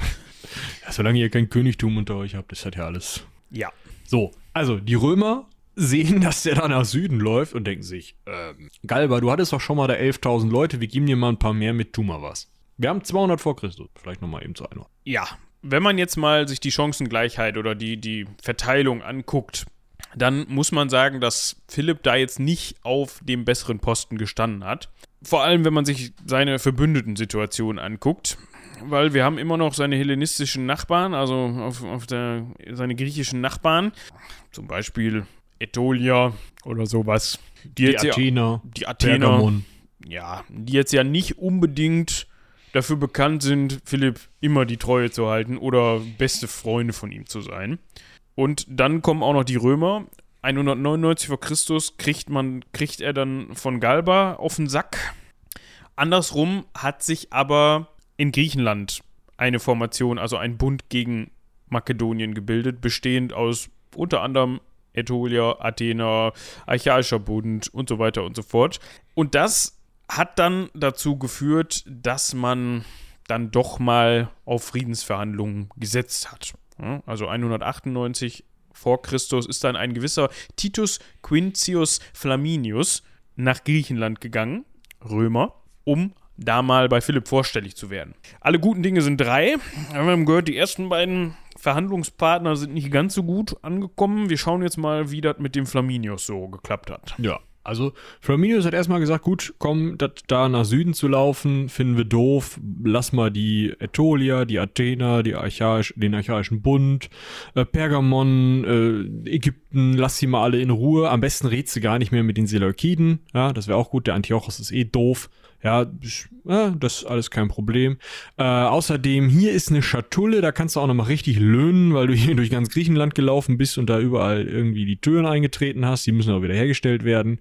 Ja, solange ihr kein Königtum unter euch habt, ist das ja alles.
Ja.
So, also die Römer sehen, <laughs> dass der da nach Süden läuft und denken sich, ähm, Galba, du hattest doch schon mal da 11.000 Leute, wir geben dir mal ein paar mehr mit, tu mal was. Wir haben 200 vor Christus, vielleicht nochmal eben zu einer.
Ja, wenn man jetzt mal sich die Chancengleichheit oder die, die Verteilung anguckt, dann muss man sagen, dass Philipp da jetzt nicht auf dem besseren Posten gestanden hat. Vor allem, wenn man sich seine Verbündeten-Situation anguckt. Weil wir haben immer noch seine hellenistischen Nachbarn, also auf, auf der, seine griechischen Nachbarn. Zum Beispiel Ätolia oder sowas.
Die, die Athener.
Ja, die Athener. Pergamon. Ja, die jetzt ja nicht unbedingt dafür bekannt sind, Philipp immer die Treue zu halten oder beste Freunde von ihm zu sein. Und dann kommen auch noch die Römer. 199 vor Christus kriegt man, kriegt er dann von Galba auf den Sack. Andersrum hat sich aber in Griechenland eine Formation, also ein Bund gegen Makedonien gebildet, bestehend aus unter anderem Ätolia, Athena, Archaischer Bund und so weiter und so fort. Und das hat dann dazu geführt, dass man dann doch mal auf Friedensverhandlungen gesetzt hat. Also 198 vor Christus ist dann ein gewisser Titus Quintius Flaminius nach Griechenland gegangen, Römer, um da mal bei Philipp vorstellig zu werden. Alle guten Dinge sind drei. Wir haben gehört, die ersten beiden Verhandlungspartner sind nicht ganz so gut angekommen. Wir schauen jetzt mal, wie das mit dem Flaminius so geklappt hat.
Ja, also Flaminius hat erstmal gesagt, gut, komm, dat, da nach Süden zu laufen, finden wir doof. Lass mal die Ätolia, die Athener, die Archaisch, den Archaischen Bund, äh, Pergamon, äh, Ägypten, lass sie mal alle in Ruhe. Am besten redst du gar nicht mehr mit den Seleukiden. Ja, das wäre auch gut. Der Antiochos ist eh doof. Ja, das ist alles kein Problem. Äh, außerdem, hier ist eine Schatulle, da kannst du auch nochmal richtig löhnen, weil du hier <laughs> durch ganz Griechenland gelaufen bist und da überall irgendwie die Türen eingetreten hast. Die müssen auch wieder hergestellt werden.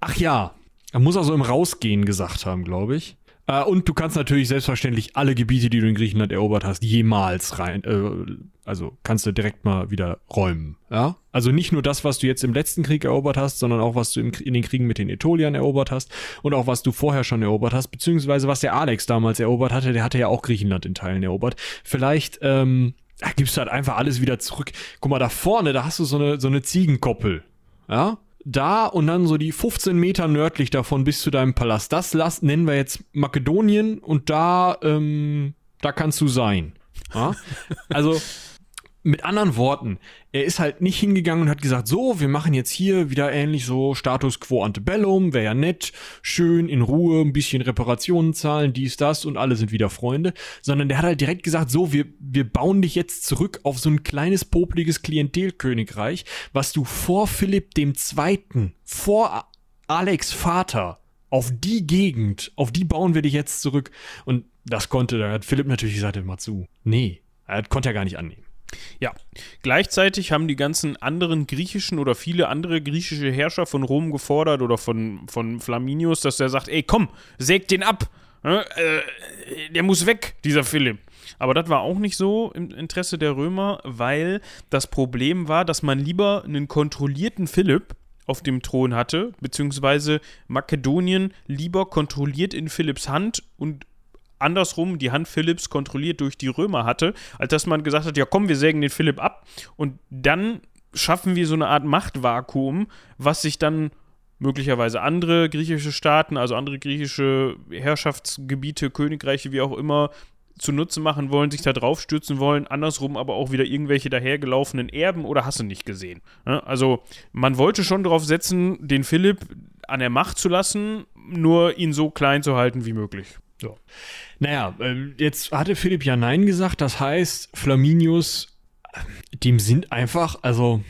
Ach ja, er muss also im Rausgehen gesagt haben, glaube ich. Äh, und du kannst natürlich selbstverständlich alle Gebiete, die du in Griechenland erobert hast, jemals rein, äh, also kannst du direkt mal wieder räumen. Ja? Also nicht nur das, was du jetzt im letzten Krieg erobert hast, sondern auch was du im, in den Kriegen mit den Ätoliern erobert hast und auch was du vorher schon erobert hast, beziehungsweise was der Alex damals erobert hatte, der hatte ja auch Griechenland in Teilen erobert. Vielleicht, ähm, gibst du halt einfach alles wieder zurück. Guck mal, da vorne, da hast du so eine, so eine Ziegenkoppel. Ja? Da und dann so die 15 Meter nördlich davon bis zu deinem Palast. Das lass, nennen wir jetzt Makedonien und da, ähm, da kannst du sein. Ja? <laughs> Also, mit anderen Worten, er ist halt nicht hingegangen und hat gesagt, so, wir machen jetzt hier wieder ähnlich so Status quo antebellum, wäre ja nett, schön, in Ruhe, ein bisschen Reparationen zahlen, dies, das und alle sind wieder Freunde, sondern der hat halt direkt gesagt, so, wir, wir bauen dich jetzt zurück auf so ein kleines, popliges Klientelkönigreich, was du vor Philipp dem Zweiten, vor Alex Vater, auf die Gegend, auf die bauen wir dich jetzt zurück. Und das konnte, da hat Philipp natürlich gesagt, immer zu. Nee, er konnte er gar nicht annehmen.
Ja, gleichzeitig haben die ganzen anderen griechischen oder viele andere griechische Herrscher von Rom gefordert oder von, von Flaminius, dass er sagt, ey, komm, sägt den ab. Äh, der muss weg, dieser Philipp. Aber das war auch nicht so im Interesse der Römer, weil das Problem war, dass man lieber einen kontrollierten Philipp auf dem Thron hatte, beziehungsweise Makedonien lieber kontrolliert in Philipps Hand und andersrum die Hand Philipps kontrolliert durch die Römer hatte, als dass man gesagt hat, ja komm, wir sägen den Philipp ab und dann schaffen wir so eine Art Machtvakuum, was sich dann möglicherweise andere griechische Staaten, also andere griechische Herrschaftsgebiete, Königreiche, wie auch immer, zunutze machen wollen, sich da drauf stürzen wollen, andersrum aber auch wieder irgendwelche dahergelaufenen Erben oder hast du nicht gesehen. Also man wollte schon darauf setzen, den Philipp an der Macht zu lassen, nur ihn so klein zu halten wie möglich.
So. Naja, äh, jetzt hatte Philipp ja Nein gesagt, das heißt, Flaminius, dem sind einfach, also,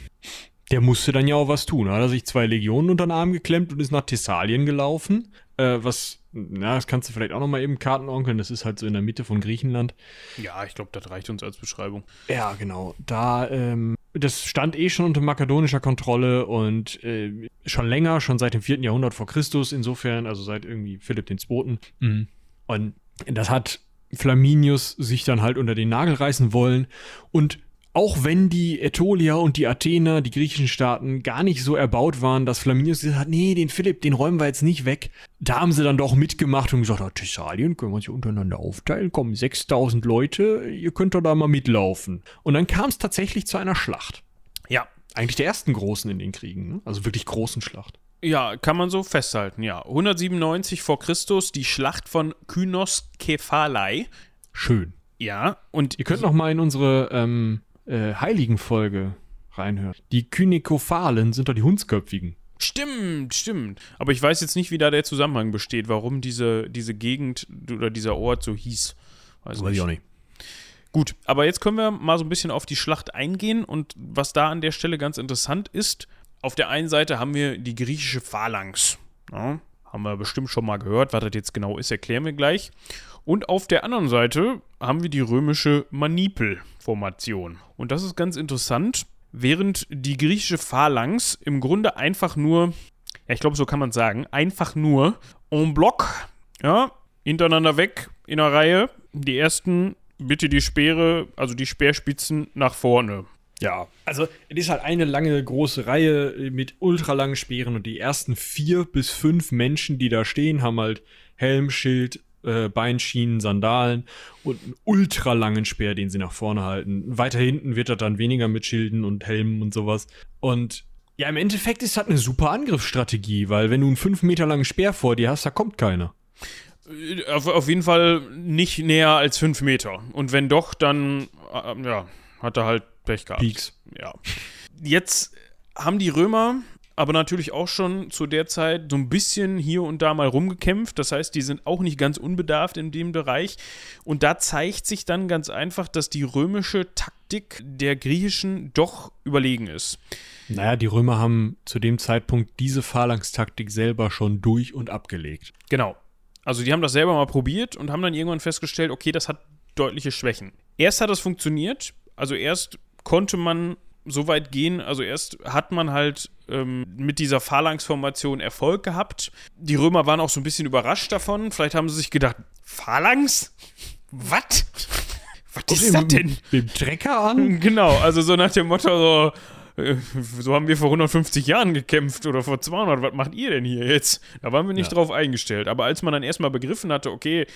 der musste dann ja auch was tun. Da hat er sich zwei Legionen unter den Arm geklemmt und ist nach Thessalien gelaufen. Äh, was, na, das kannst du vielleicht auch nochmal eben kartenonkeln. Das ist halt so in der Mitte von Griechenland.
Ja, ich glaube, das reicht uns als Beschreibung.
Ja, genau. Da, ähm, das stand eh schon unter makedonischer Kontrolle und äh, schon länger, schon seit dem 4. Jahrhundert vor Christus, insofern, also seit irgendwie Philipp II. Mhm. Und das hat Flaminius sich dann halt unter den Nagel reißen wollen. Und auch wenn die Ätolia und die Athener, die griechischen Staaten, gar nicht so erbaut waren, dass Flaminius gesagt hat, nee, den Philipp, den räumen wir jetzt nicht weg. Da haben sie dann doch mitgemacht und gesagt, ah, Thessalien können wir uns untereinander aufteilen. Kommen 6000 Leute, ihr könnt doch da mal mitlaufen. Und dann kam es tatsächlich zu einer Schlacht.
Ja.
Eigentlich der ersten großen in den Kriegen, ne? also wirklich großen Schlacht.
Ja, kann man so festhalten, ja. 197 vor Christus, die Schlacht von Kynos Kephalai.
Schön.
Ja, und.
Ihr könnt noch mal in unsere ähm, äh, Heiligenfolge reinhören. Die Kynikophalen sind doch die Hundsköpfigen.
Stimmt, stimmt. Aber ich weiß jetzt nicht, wie da der Zusammenhang besteht, warum diese, diese Gegend oder dieser Ort so hieß.
Weiß, weiß ich auch nicht.
Gut, aber jetzt können wir mal so ein bisschen auf die Schlacht eingehen und was da an der Stelle ganz interessant ist, auf der einen Seite haben wir die griechische Phalanx. Ja, haben wir bestimmt schon mal gehört. Was das jetzt genau ist, erklären wir gleich. Und auf der anderen Seite haben wir die römische Manipel-Formation. Und das ist ganz interessant. Während die griechische Phalanx im Grunde einfach nur, ja, ich glaube, so kann man sagen, einfach nur en bloc, ja, hintereinander weg in einer Reihe. Die ersten bitte die Speere, also die Speerspitzen nach vorne.
Ja, also es ist halt eine lange große Reihe mit ultralangen Speeren und die ersten vier bis fünf Menschen, die da stehen, haben halt Helm, Schild, äh, Beinschienen, Sandalen und einen ultralangen Speer, den sie nach vorne halten. Weiter hinten wird er dann weniger mit Schilden und Helmen und sowas. Und ja, im Endeffekt ist das eine super Angriffsstrategie, weil wenn du einen fünf Meter langen Speer vor dir hast, da kommt keiner.
Äh, auf, auf jeden Fall nicht näher als fünf Meter. Und wenn doch, dann äh, ja, hat er halt Pech gehabt.
Peaks.
Ja. Jetzt haben die Römer aber natürlich auch schon zu der Zeit so ein bisschen hier und da mal rumgekämpft. Das heißt, die sind auch nicht ganz unbedarft in dem Bereich. Und da zeigt sich dann ganz einfach, dass die römische Taktik der griechischen doch überlegen ist.
Naja, die Römer haben zu dem Zeitpunkt diese Phalanx-Taktik selber schon durch und abgelegt.
Genau. Also die haben das selber mal probiert und haben dann irgendwann festgestellt, okay, das hat deutliche Schwächen. Erst hat das funktioniert, also erst konnte man so weit gehen, also erst hat man halt ähm, mit dieser Phalanx-Formation Erfolg gehabt. Die Römer waren auch so ein bisschen überrascht davon. Vielleicht haben sie sich gedacht, Phalanx? Was? <laughs>
Was ist das denn? Mit dem Trecker an? <laughs>
Genau, also so nach dem Motto so, so haben wir vor 150 Jahren gekämpft oder vor 200, was macht ihr denn hier jetzt? Da waren wir nicht ja. drauf eingestellt. Aber als man dann erstmal begriffen hatte, okay,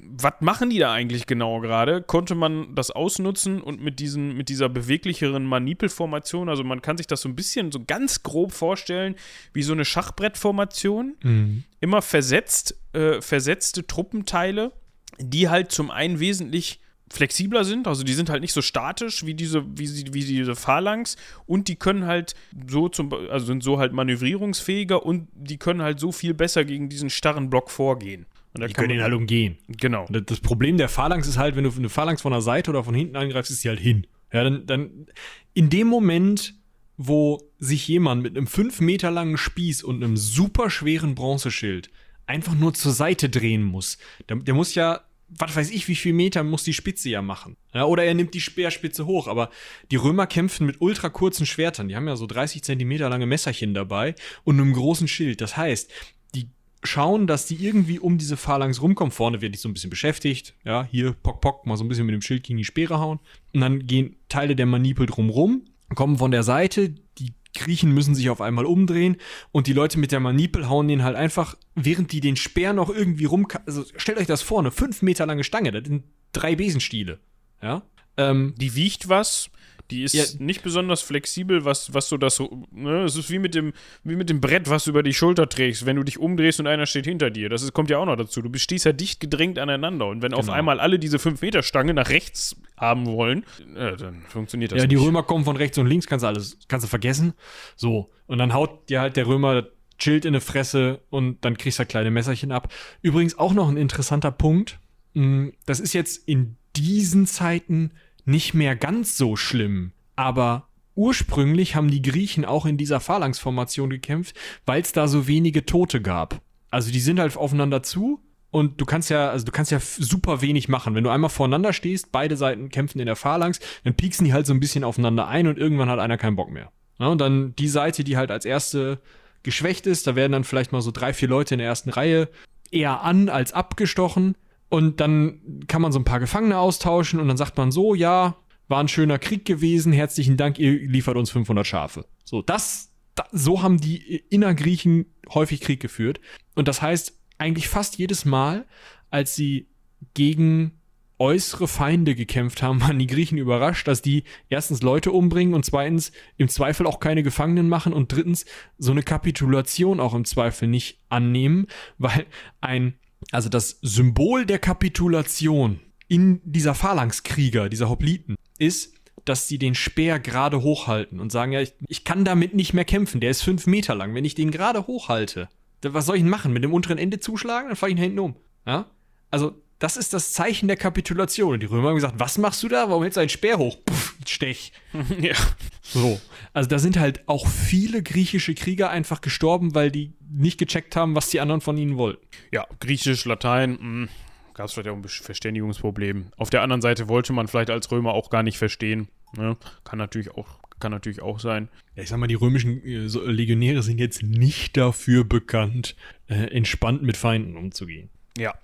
was machen die da eigentlich genau gerade, konnte man das ausnutzen und mit, diesen, mit dieser beweglicheren Manipelformation, also man kann sich das so ein bisschen so ganz grob vorstellen, wie so eine Schachbrettformation, mhm. immer versetzt, äh, versetzte Truppenteile, die halt zum einen wesentlich flexibler sind, also die sind halt nicht so statisch wie diese, wie, sie, wie diese Phalanx und die können halt so zum, also sind so halt manövrierungsfähiger und die können halt so viel besser gegen diesen starren Block vorgehen.
die können ihn halt umgehen.
Genau.
Das Problem der Phalanx ist halt, wenn du eine Phalanx von der Seite oder von hinten angreifst, ist sie halt hin. Ja, dann, dann in dem Moment, wo sich jemand mit einem 5 Meter langen Spieß und einem super schweren Bronzeschild einfach nur zur Seite drehen muss, der, der muss ja was weiß ich, wie viel Meter muss die Spitze ja machen. Ja, oder er nimmt die Speerspitze hoch. Aber die Römer kämpfen mit ultra kurzen Schwertern. Die haben ja so 30 Zentimeter lange Messerchen dabei und einem großen Schild. Das heißt, die schauen, dass die irgendwie um diese Phalanx rumkommen. Vorne wird ich so ein bisschen beschäftigt. Ja, hier, pock, pock, mal so ein bisschen mit dem Schild gegen die Speere hauen. Und dann gehen Teile der Manipel drumrum, kommen von der Seite, die Griechen müssen sich auf einmal umdrehen und die Leute mit der Manipel hauen den halt einfach, während die den Speer noch irgendwie rum. Also stellt euch das vor, eine fünf Meter lange Stange, das sind drei Besenstiele. Ja.
Ähm, die wiegt was, die ist ja. nicht besonders flexibel, was, was so das so, ne? Es ist wie mit, dem, wie mit dem Brett, was du über die Schulter trägst, wenn du dich umdrehst und einer steht hinter dir. Das ist, kommt ja auch noch dazu. Du stehst ja dicht gedrängt aneinander. Und wenn genau. auf einmal alle diese 5-Meter-Stange nach rechts haben wollen, äh, dann funktioniert das
ja,
nicht.
Ja, die Römer kommen von rechts und links, kannst du alles, kannst du vergessen. So. Und dann haut dir halt der Römer chillt in eine Fresse und dann kriegst du halt kleine Messerchen ab. Übrigens auch noch ein interessanter Punkt. Mm, das ist jetzt in diesen Zeiten nicht mehr ganz so schlimm. Aber ursprünglich haben die Griechen auch in dieser Phalanx-Formation gekämpft, weil es da so wenige Tote gab. Also die sind halt aufeinander zu und du kannst ja, also du kannst ja super wenig machen. Wenn du einmal voreinander stehst, beide Seiten kämpfen in der Phalanx, dann pieksen die halt so ein bisschen aufeinander ein und irgendwann hat einer keinen Bock mehr. Ja, und dann die Seite, die halt als erste geschwächt ist, da werden dann vielleicht mal so drei, vier Leute in der ersten Reihe eher an als abgestochen. Und dann kann man so ein paar Gefangene austauschen und dann sagt man so, ja, war ein schöner Krieg gewesen, herzlichen Dank, ihr liefert uns 500 Schafe. So, das, das so haben die Innergriechen häufig Krieg geführt. Und das heißt, eigentlich fast jedes Mal, als sie gegen äußere Feinde gekämpft haben, <laughs> waren die Griechen überrascht, dass die erstens Leute umbringen und zweitens im Zweifel auch keine Gefangenen machen und drittens so eine Kapitulation auch im Zweifel nicht annehmen, <laughs> weil ein also das Symbol der Kapitulation in dieser Phalanxkrieger, dieser Hopliten, ist, dass sie den Speer gerade hochhalten und sagen, ja, ich, ich kann damit nicht mehr kämpfen, der ist fünf Meter lang. Wenn ich den gerade hochhalte, was soll ich denn machen? Mit dem unteren Ende zuschlagen? Dann fahre ich ihn hinten um. Ja? Also, das ist das Zeichen der Kapitulation. Und die Römer haben gesagt, was machst du da? Warum hältst du einen Speer hoch? Puff, Stech. <laughs> ja. So. Also da sind halt auch viele griechische Krieger einfach gestorben, weil die nicht gecheckt haben, was die anderen von ihnen wollten.
Ja, Griechisch, Latein, hm, gab es vielleicht auch ein Verständigungsproblem. Auf der anderen Seite wollte man vielleicht als Römer auch gar nicht verstehen. Ne? Kann natürlich auch kann natürlich auch sein.
Ja, ich sag mal, die römischen äh, Legionäre sind jetzt nicht dafür bekannt, äh, entspannt mit Feinden umzugehen.
Ja.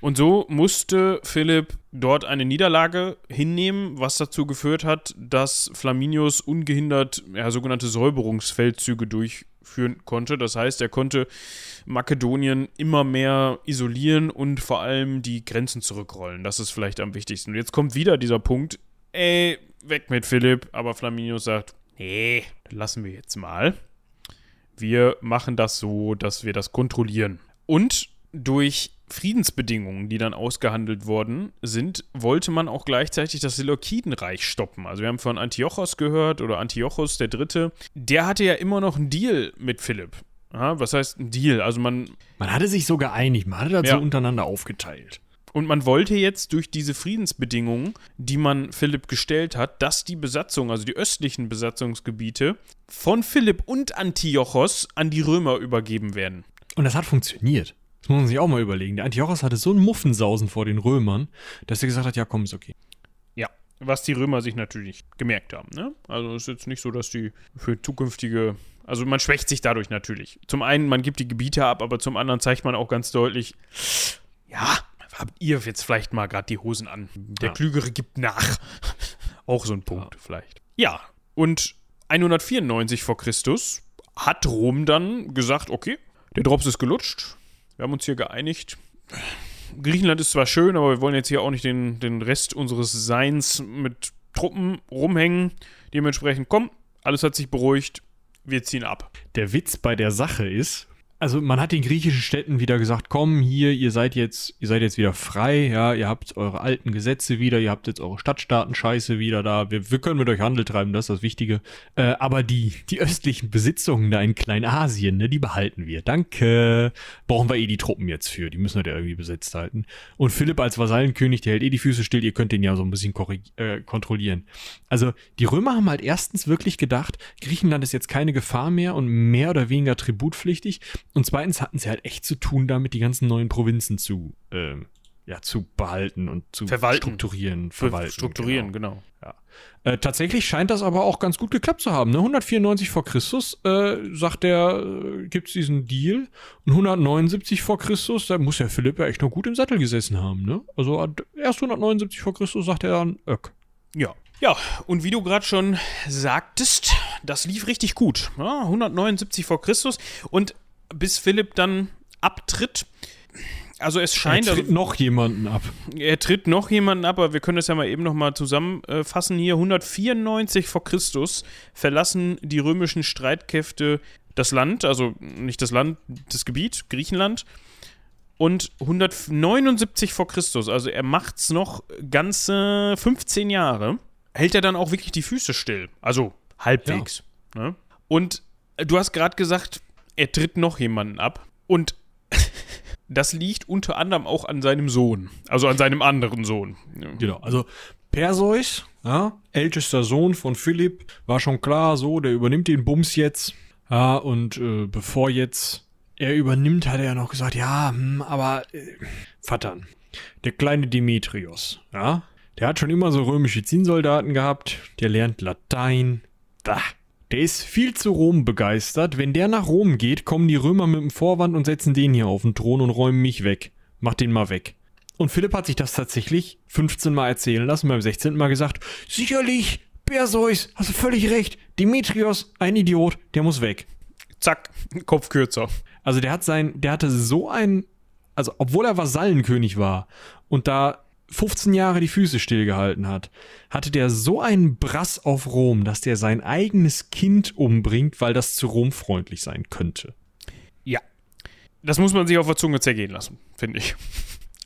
Und so musste Philipp dort eine Niederlage hinnehmen, was dazu geführt hat, dass Flaminius ungehindert ja, sogenannte Säuberungsfeldzüge durchführen konnte. Das heißt, er konnte Makedonien immer mehr isolieren und vor allem die Grenzen zurückrollen. Das ist vielleicht am wichtigsten. Und jetzt kommt wieder dieser Punkt, ey, weg mit Philipp, aber Flaminius sagt, nee, lassen wir jetzt mal. Wir machen das so, dass wir das kontrollieren. Und durch Friedensbedingungen, die dann ausgehandelt worden sind, wollte man auch gleichzeitig das Seleukidenreich stoppen. Also wir haben von Antiochos gehört oder Antiochos der Dritte. Der hatte ja immer noch einen Deal mit Philipp. Ja, was heißt ein Deal? Also man.
Man hatte sich so geeinigt, man hatte das
Ja.
so untereinander aufgeteilt.
Und man wollte jetzt durch diese Friedensbedingungen, die man Philipp gestellt hat, dass die Besatzung, also die östlichen Besatzungsgebiete, von Philipp und Antiochos an die Römer übergeben werden.
Und das hat funktioniert. Das muss man sich auch mal überlegen. Der Antiochos hatte so einen Muffensausen vor den Römern, dass er gesagt hat, ja komm, ist okay.
Ja, was die Römer sich natürlich gemerkt haben. Ne? Also es ist jetzt nicht so, dass die für zukünftige, also man schwächt sich dadurch natürlich. Zum einen, man gibt die Gebiete ab, aber zum anderen zeigt man auch ganz deutlich, ja, habt ihr jetzt vielleicht mal gerade die Hosen an. Der
Ja.
Klügere gibt nach. <laughs> auch so ein Punkt vielleicht. Ja, und 194 vor Christus hat Rom dann gesagt, okay, der Drops ist gelutscht. Wir haben uns hier geeinigt. Griechenland ist zwar schön, aber wir wollen jetzt hier auch nicht den, den Rest unseres Seins mit Truppen rumhängen. Dementsprechend, komm, alles hat sich beruhigt, wir ziehen ab.
Der Witz bei der Sache ist, also man hat den griechischen Städten wieder gesagt, komm hier, ihr seid jetzt, ihr seid jetzt wieder frei, ja, ihr habt eure alten Gesetze wieder, ihr habt jetzt eure Stadtstaaten-Scheiße wieder da, wir, wir können mit euch Handel treiben, das ist das Wichtige. Äh, aber die, die östlichen Besitzungen da in Kleinasien, ne, die behalten wir. Danke. Brauchen wir eh die Truppen jetzt für, die müssen wir ja irgendwie besetzt halten. Und Philipp als Vasallenkönig, der hält eh die Füße still, ihr könnt den ja so ein bisschen äh, kontrollieren. Also die Römer haben halt erstens wirklich gedacht, Griechenland ist jetzt keine Gefahr mehr und mehr oder weniger tributpflichtig. Und zweitens hatten sie halt echt zu tun, damit die ganzen neuen Provinzen zu, ähm, ja, zu behalten und zu
Verwalten.
strukturieren, verwalten.
Strukturieren,
Genau.
genau.
Äh, tatsächlich scheint das aber auch ganz gut geklappt zu haben. Ne? 194 vor Christus äh, sagt er, äh, gibt es diesen Deal. Und 179 vor Christus, da muss ja Philipp ja echt noch gut im Sattel gesessen haben. Ne? Also erst 179 vor Christus sagt er dann, Öck.
Ja. Ja, und wie du gerade schon sagtest, das lief richtig gut. Ja, 179 vor Christus. Und bis Philipp dann abtritt, also es
Er
scheint, also,
tritt noch jemanden ab.
er tritt noch jemanden ab, aber wir können das ja mal eben noch mal zusammenfassen hier. 194 vor Christus verlassen die römischen Streitkräfte das Land, also nicht das Land, das Gebiet, Griechenland. Und 179 vor Christus, also er macht's noch ganze 15 Jahre, hält er dann auch wirklich die Füße still. Also halbwegs. Ne? Und du hast gerade gesagt, er tritt noch jemanden ab. Und <laughs> das liegt unter anderem auch an seinem Sohn. Also an seinem anderen Sohn.
Genau, also Perseus, ja, ältester Sohn von Philipp, war schon klar, so, der übernimmt den Bums jetzt. Ja, und äh, bevor jetzt er übernimmt, hat er ja noch gesagt, ja, hm, aber äh, Vatern, der kleine Demetrios, ja, der hat schon immer so römische Zinnsoldaten gehabt, der lernt Latein. Bah. Der ist viel zu Rom begeistert. Wenn der nach Rom geht, kommen die Römer mit dem Vorwand und setzen den hier auf den Thron und räumen mich weg. Mach den mal weg. Und Philipp hat sich das tatsächlich 15 Mal erzählen lassen, beim 16. Mal gesagt, sicherlich, Perseus, hast du völlig recht, Demetrios, ein Idiot, der muss weg.
Zack, Kopf kürzer.
Also der hat sein, der hatte so ein, also obwohl er Vasallenkönig war und da 15 Jahre die Füße stillgehalten hat, hatte der so einen Brass auf Rom, dass der sein eigenes Kind umbringt, weil das zu Rom freundlich sein könnte.
Ja. Das muss man sich auf der Zunge zergehen lassen, finde ich.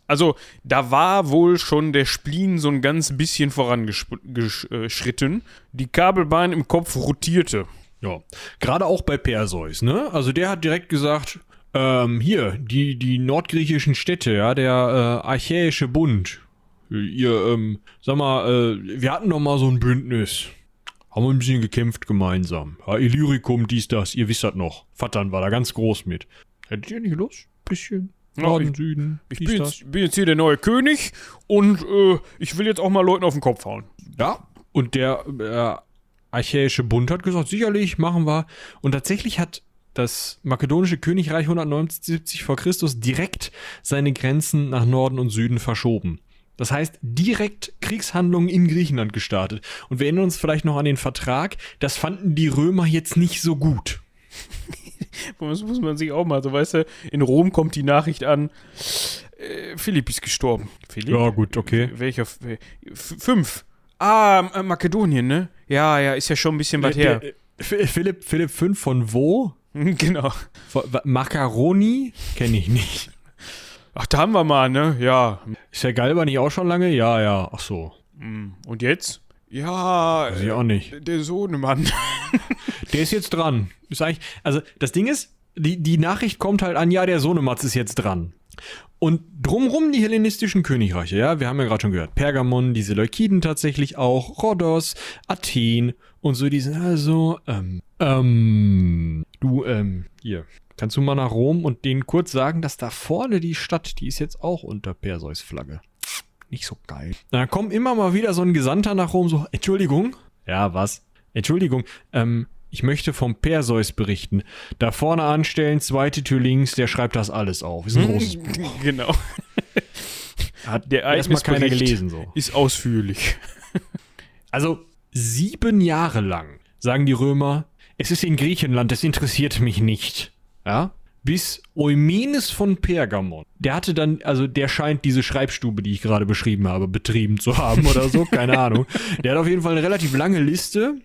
Also, da war wohl schon der Spleen so ein ganz bisschen vorangeschritten. Die Kabelbahn im Kopf rotierte.
Ja, gerade auch bei Perseus, ne? Also der hat direkt gesagt, ähm, hier, die, die nordgriechischen Städte, ja, der äh, Archäische Bund. Ihr, ähm, sag mal, äh, wir hatten doch mal so ein Bündnis. Haben wir ein bisschen gekämpft gemeinsam. Ja, Illyricum, dies, das, ihr wisst das noch. Vatern war da ganz groß mit. Hättet ihr nicht Lust? Bisschen.
Ja,
Norden,
ich-
Süden,
Ich bin jetzt, bin jetzt hier der neue König und äh, ich will jetzt auch mal Leuten auf den Kopf hauen.
Ja, und der äh, Archäische Bund hat gesagt, sicherlich, machen wir. Und tatsächlich hat das makedonische Königreich 179 vor Christus direkt seine Grenzen nach Norden und Süden verschoben. Das heißt, direkt Kriegshandlungen in Griechenland gestartet. Und wir erinnern uns vielleicht noch an den Vertrag. Das fanden die Römer jetzt nicht so gut. <laughs>
Das muss man sich auch mal, so weißt du, in Rom kommt die Nachricht an, äh, Philipp ist gestorben. Philipp?
Ja, gut, okay.
Welcher? Fünf. Ah, äh, Makedonien, ne? Ja, ja, ist ja schon ein bisschen weit her.
Der, der, Philipp, Philipp 5 von wo? <laughs>
genau.
Macaroni? Kenne ich nicht.
Ach, da haben wir mal, ne? Ja.
Ist der Galber nicht auch schon lange? Ja, ja. Ach so.
Hm, und jetzt? Ja,
Weiß ich auch nicht.
der Sohnemann. <laughs>
Der ist jetzt dran. Ist eigentlich, also das Ding ist, die, die Nachricht kommt halt an, ja, der Sohnematz ist jetzt dran. Und drumrum die hellenistischen Königreiche, ja, wir haben ja gerade schon gehört, Pergamon, die Seleukiden tatsächlich auch, Rhodos, Athen und so, die sind also, ähm, ähm, du, ähm, hier, kannst du mal nach Rom und denen kurz sagen, dass da vorne die Stadt, die ist jetzt auch unter Perseus Flagge. Nicht so geil. Da kommt immer mal wieder so ein Gesandter nach Rom, so, Entschuldigung. Ja, was? Entschuldigung, ähm, ich möchte vom Perseus berichten. Da vorne anstellen, zweite Tür links, der schreibt das alles auf. Ist ein großes <laughs> Buch.
genau. <laughs>
Hat der erstmal keiner gelesen so.
Ist ausführlich.
Also sieben Jahre lang sagen die Römer, es ist in Griechenland, das interessiert mich nicht. Ja? Bis Eumenes von Pergamon. Der hatte dann, also der scheint diese Schreibstube, die ich gerade beschrieben habe, betrieben zu haben oder so, keine Ahnung. Der hat auf jeden Fall eine relativ lange Liste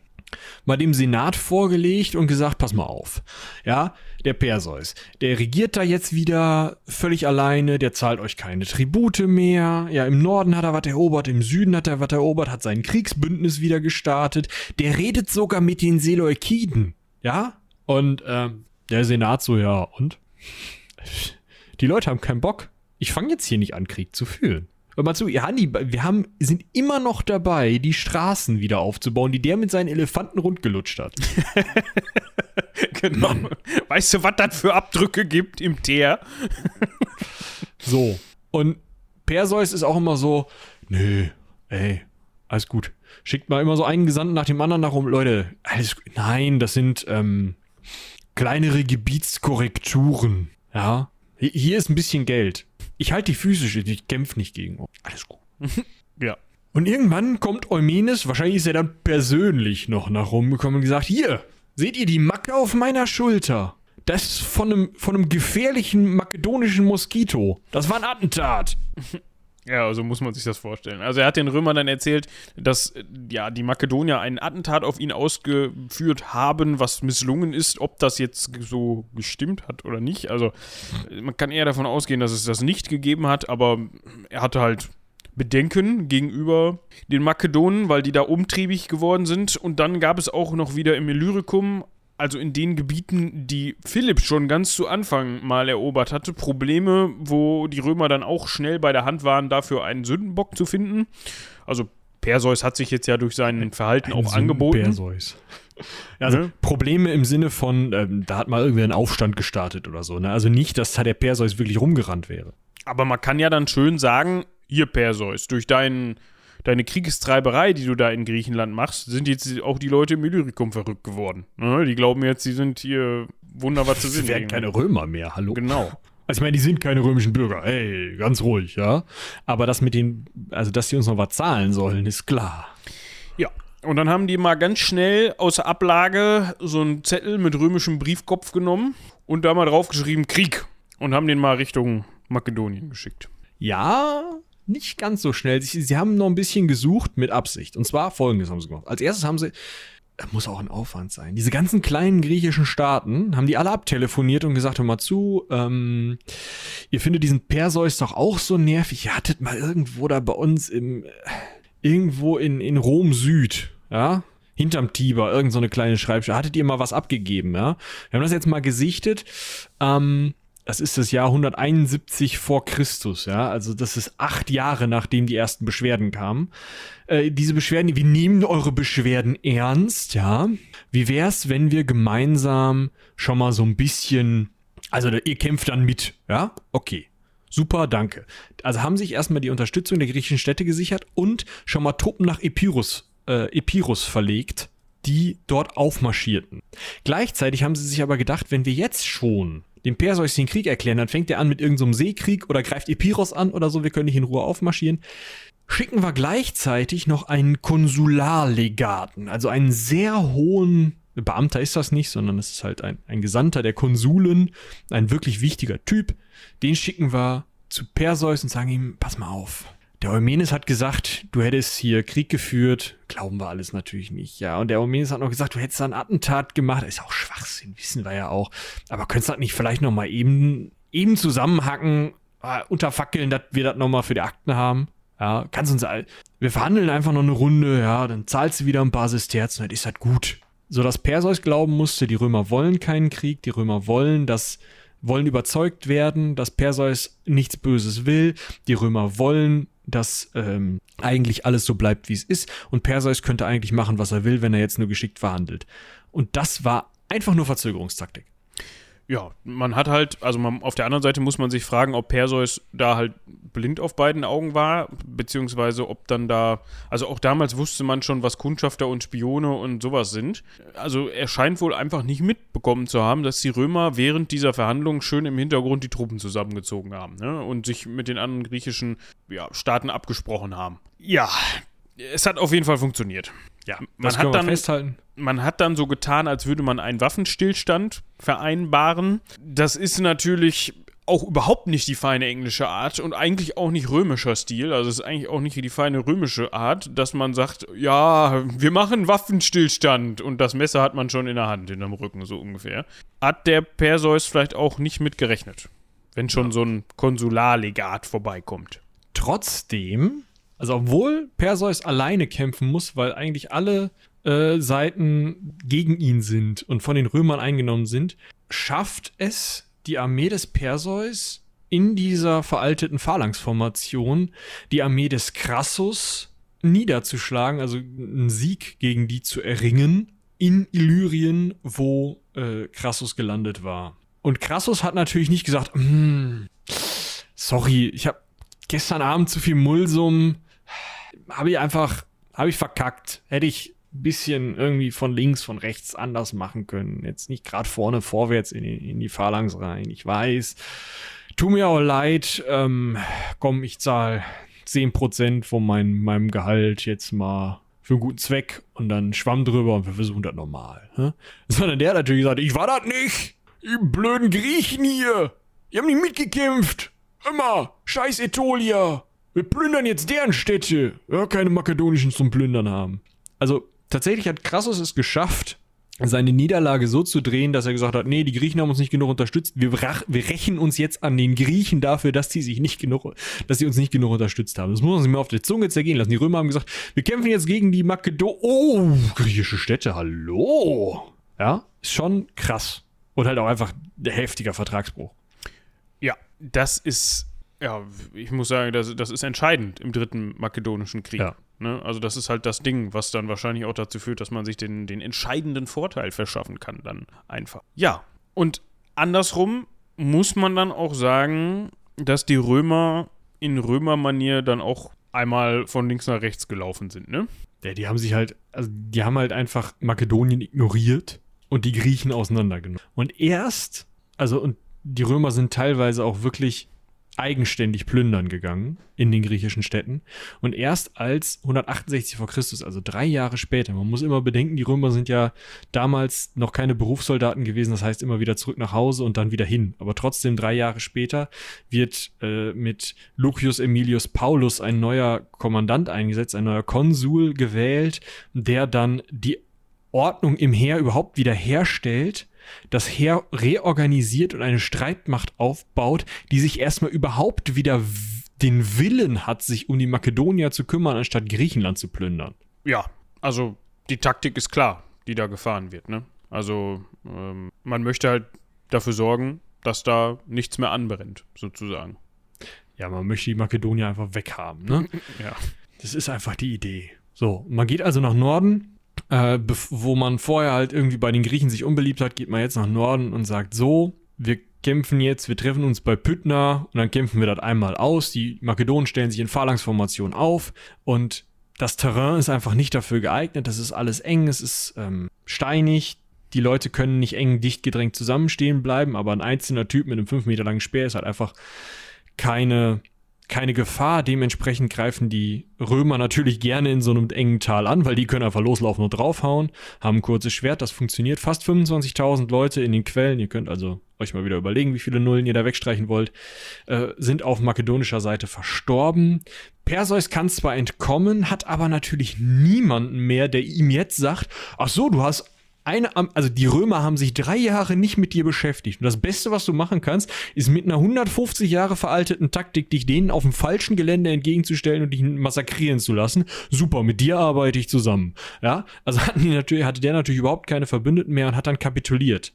mal dem Senat vorgelegt und gesagt, pass mal auf. Ja, der Perseus, der regiert da jetzt wieder völlig alleine, der zahlt euch keine Tribute mehr. Ja, im Norden hat er was erobert, im Süden hat er was erobert, hat sein Kriegsbündnis wieder gestartet. Der redet sogar mit den Seleukiden. Ja? Und ähm, der Senat so, ja, und? Die Leute haben keinen Bock. Ich fange jetzt hier nicht an, Krieg zu führen. Hör mal zu, Hanni, wir haben, sind immer noch dabei, die Straßen wieder aufzubauen, die der mit seinen Elefanten rundgelutscht hat. <laughs>
genau. Weißt du, was das für Abdrücke gibt im Teer? <laughs>
so. Und Perseus ist auch immer so, nö, ey, alles gut. Schickt mal immer so einen Gesandten nach dem anderen nach rum. Leute, alles gut. Nein, das sind ähm, kleinere Gebietskorrekturen. Ja. Hier ist ein bisschen Geld. Ich halte die physische, ich kämpfe nicht gegen. Alles gut. <laughs>
ja.
Und irgendwann kommt Eumenes, wahrscheinlich ist er dann persönlich noch nach Rom gekommen und gesagt, hier, seht ihr die Macke auf meiner Schulter? Das ist von einem, von einem gefährlichen makedonischen Moskito. Das war ein Attentat. <laughs>
Ja, so muss man sich das vorstellen. Also er hat den Römern dann erzählt, dass ja die Makedonier einen Attentat auf ihn ausgeführt haben, was misslungen ist. Ob das jetzt so gestimmt hat oder nicht. Also man kann eher davon ausgehen, dass es das nicht gegeben hat, aber er hatte halt Bedenken gegenüber den Makedonen, weil die da umtriebig geworden sind. Und dann gab es auch noch wieder im Illyricum also in den Gebieten, die Philipp schon ganz zu Anfang mal erobert hatte, Probleme, wo die Römer dann auch schnell bei der Hand waren, dafür einen Sündenbock zu finden. Also Perseus hat sich jetzt ja durch sein Verhalten Ein auch angeboten.
Perseus. <laughs> Also ne? Probleme im Sinne von, ähm, da hat mal irgendwie ein Aufstand gestartet oder so. Ne? Also nicht, dass da der Perseus wirklich rumgerannt wäre.
Aber man kann ja dann schön sagen, hier Perseus, durch deinen deine Kriegstreiberei, die du da in Griechenland machst, sind jetzt auch die Leute im Illyricum verrückt geworden. Ne? Die glauben jetzt, sie sind hier wunderbar zu sehen.
Sie werden keine Römer mehr, hallo.
Genau.
Also ich meine, die sind keine römischen Bürger. Ey, ganz ruhig, ja. Aber das mit den, also dass die uns noch was zahlen sollen, ist klar.
Ja. Und dann haben die mal ganz schnell außer Ablage so einen Zettel mit römischem Briefkopf genommen und da mal draufgeschrieben Krieg und haben den mal Richtung Makedonien geschickt.
Ja, nicht ganz so schnell. Sie, sie haben noch ein bisschen gesucht mit Absicht. Und zwar folgendes haben sie gemacht. Als erstes haben sie, das muss auch ein Aufwand sein. Diese ganzen kleinen griechischen Staaten haben die alle abtelefoniert und gesagt, hör mal zu, ähm, ihr findet diesen Perseus doch auch so nervig. Ihr hattet mal irgendwo da bei uns im, irgendwo in, in Rom Süd, ja, hinterm Tiber, irgend so eine kleine Schreibstelle. Hattet ihr mal was abgegeben, ja? Wir haben das jetzt mal gesichtet. Ähm, das ist das Jahr 171 vor Christus, ja. Also das ist acht Jahre, nachdem die ersten Beschwerden kamen. Äh, diese Beschwerden, wir nehmen eure Beschwerden ernst, ja. Wie wär's, wenn wir gemeinsam schon mal so ein bisschen, also ihr kämpft dann mit, ja? Okay. Super, danke. Also haben sich erstmal die Unterstützung der griechischen Städte gesichert und schon mal Truppen nach Epirus, äh, Epirus verlegt die dort aufmarschierten. Gleichzeitig haben sie sich aber gedacht, wenn wir jetzt schon dem Perseus den Krieg erklären, dann fängt er an mit irgendeinem so Seekrieg oder greift Epiros an oder so, wir können nicht in Ruhe aufmarschieren. Schicken wir gleichzeitig noch einen Konsularlegaten, also einen sehr hohen Beamter ist das nicht, sondern es ist halt ein, ein Gesandter der Konsulin, ein wirklich wichtiger Typ. Den schicken wir zu Perseus und sagen ihm, pass mal auf. Der Eumenes hat gesagt, du hättest hier Krieg geführt. Glauben wir alles natürlich nicht, ja. Und der Eumenes hat noch gesagt, du hättest da ein Attentat gemacht. ist auch Schwachsinn, wissen wir ja auch. Aber könntest du das nicht vielleicht noch mal eben, eben zusammenhacken, äh, unterfackeln, dass wir das noch mal für die Akten haben? Ja, kannst uns all, wir verhandeln einfach noch eine Runde, ja, dann zahlst du wieder ein paar Sesterzen, dann ist das gut. So dass Perseus glauben musste, die Römer wollen keinen Krieg, die Römer wollen, dass wollen überzeugt werden, dass Perseus nichts Böses will. Die Römer wollen, dass ähm, eigentlich alles so bleibt, wie es ist. Und Perseus könnte eigentlich machen, was er will, wenn er jetzt nur geschickt verhandelt. Und das war einfach nur Verzögerungstaktik
ja, man hat halt, also man, auf der anderen Seite muss man sich fragen, ob Perseus da halt blind auf beiden Augen war, beziehungsweise ob dann da, also auch damals wusste man schon, was Kundschafter und Spione und sowas sind. Also er scheint wohl einfach nicht mitbekommen zu haben, dass die Römer während dieser Verhandlungen schön im Hintergrund die Truppen zusammengezogen haben ne? und sich mit den anderen griechischen ja, Staaten abgesprochen haben. Ja, es hat auf jeden Fall funktioniert.
Ja, man hat dann festhalten.
Man hat dann so getan, als würde man einen Waffenstillstand vereinbaren. Das ist natürlich auch überhaupt nicht die feine englische Art und eigentlich auch nicht römischer Stil. Also es ist eigentlich auch nicht die feine römische Art, dass man sagt, ja, wir machen Waffenstillstand und das Messer hat man schon in der Hand, in dem Rücken so ungefähr. Hat der Perseus vielleicht auch nicht mit gerechnet, wenn schon so ein Konsularlegat vorbeikommt.
Trotzdem also obwohl Perseus alleine kämpfen muss, weil eigentlich alle äh, Seiten gegen ihn sind und von den Römern eingenommen sind, schafft es die Armee des Perseus in dieser veralteten Phalanxformation die Armee des Crassus niederzuschlagen, also einen Sieg gegen die zu erringen in Illyrien, wo äh, Crassus gelandet war. Und Crassus hat natürlich nicht gesagt, hm, sorry, ich habe gestern Abend zu viel Mulsum, habe ich einfach, habe ich verkackt. Hätte ich ein bisschen irgendwie von links, von rechts anders machen können. Jetzt nicht gerade vorne, vorwärts in, in die Phalanx rein. Ich weiß. Tu mir auch leid. Ähm, komm, ich zahle 10% von mein, meinem Gehalt jetzt mal für einen guten Zweck und dann schwamm drüber und wir versuchen das normal. Ne? <laughs> Sondern der hat natürlich gesagt, ich war das nicht. Die blöden Griechen hier. Die haben nicht mitgekämpft. Immer. Scheiß Etolia. Wir plündern jetzt deren Städte. Ja, keine makedonischen zum Plündern haben. Also tatsächlich hat Crassus es geschafft, seine Niederlage so zu drehen, dass er gesagt hat, nee, die Griechen haben uns nicht genug unterstützt. Wir, wir rächen uns jetzt an den Griechen dafür, dass die sich nicht genug, dass sie uns nicht genug unterstützt haben. Das muss man sich mal auf der Zunge zergehen lassen. Die Römer haben gesagt, wir kämpfen jetzt gegen die Makedon. Oh, griechische Städte, hallo. Ja, ist schon krass. Und halt auch einfach ein heftiger Vertragsbruch.
Ja, das ist ja, ich muss sagen, das, das ist entscheidend im dritten makedonischen Krieg. Ja. Ne? Also das ist halt das Ding, was dann wahrscheinlich auch dazu führt, dass man sich den, den entscheidenden Vorteil verschaffen kann, dann einfach. Ja, und andersrum muss man dann auch sagen, dass die Römer in Römermanier dann auch einmal von links nach rechts gelaufen sind, ne?
Ja, die haben sich halt, also die haben halt einfach Makedonien ignoriert und die Griechen auseinandergenommen. Und erst, also und die Römer sind teilweise auch wirklich eigenständig plündern gegangen in den griechischen Städten. Und erst als 168 vor Christus, also drei Jahre später, man muss immer bedenken, die Römer sind ja damals noch keine Berufssoldaten gewesen, das heißt immer wieder zurück nach Hause und dann wieder hin. Aber trotzdem drei Jahre später wird äh, mit Lucius Emilius Paulus ein neuer Kommandant eingesetzt, ein neuer Konsul gewählt, der dann die Ordnung im Heer überhaupt wieder herstellt das Heer reorganisiert und eine Streitmacht aufbaut, die sich erstmal überhaupt wieder den Willen hat, sich um die Makedonier zu kümmern, anstatt Griechenland zu plündern.
Ja, also die Taktik ist klar, die da gefahren wird. Ne? Also ähm, man möchte halt dafür sorgen, dass da nichts mehr anbrennt, sozusagen.
Ja, man möchte die Makedonier einfach weghaben. Ne? <laughs>
ja.
Das ist einfach die Idee. So, man geht also nach Norden, äh, wo man vorher halt irgendwie bei den Griechen sich unbeliebt hat, geht man jetzt nach Norden und sagt so, wir kämpfen jetzt, wir treffen uns bei Pydna und dann kämpfen wir das einmal aus. Die Makedonen stellen sich in Phalanxformation auf und das Terrain ist einfach nicht dafür geeignet. Das ist alles eng, es ist ähm, steinig. Die Leute können nicht eng, dicht gedrängt zusammenstehen bleiben, aber ein einzelner Typ mit einem 5 Meter langen Speer ist halt einfach keine, keine Gefahr. Dementsprechend greifen die Römer natürlich gerne in so einem engen Tal an, weil die können einfach loslaufen und draufhauen, haben ein kurzes Schwert, das funktioniert. Fast 25.000 Leute in den Quellen, ihr könnt also euch mal wieder überlegen, wie viele Nullen ihr da wegstreichen wollt, äh, sind auf makedonischer Seite verstorben. Perseus kann zwar entkommen, hat aber natürlich niemanden mehr, der ihm jetzt sagt, ach so, du hast eine, also die Römer haben sich drei Jahre nicht mit dir beschäftigt. Und das Beste, was du machen kannst, ist mit einer 150 Jahre veralteten Taktik, dich denen auf dem falschen Gelände entgegenzustellen und dich massakrieren zu lassen. Super, mit dir arbeite ich zusammen. Ja, also hatten die natürlich, hatte der natürlich überhaupt keine Verbündeten mehr und hat dann kapituliert.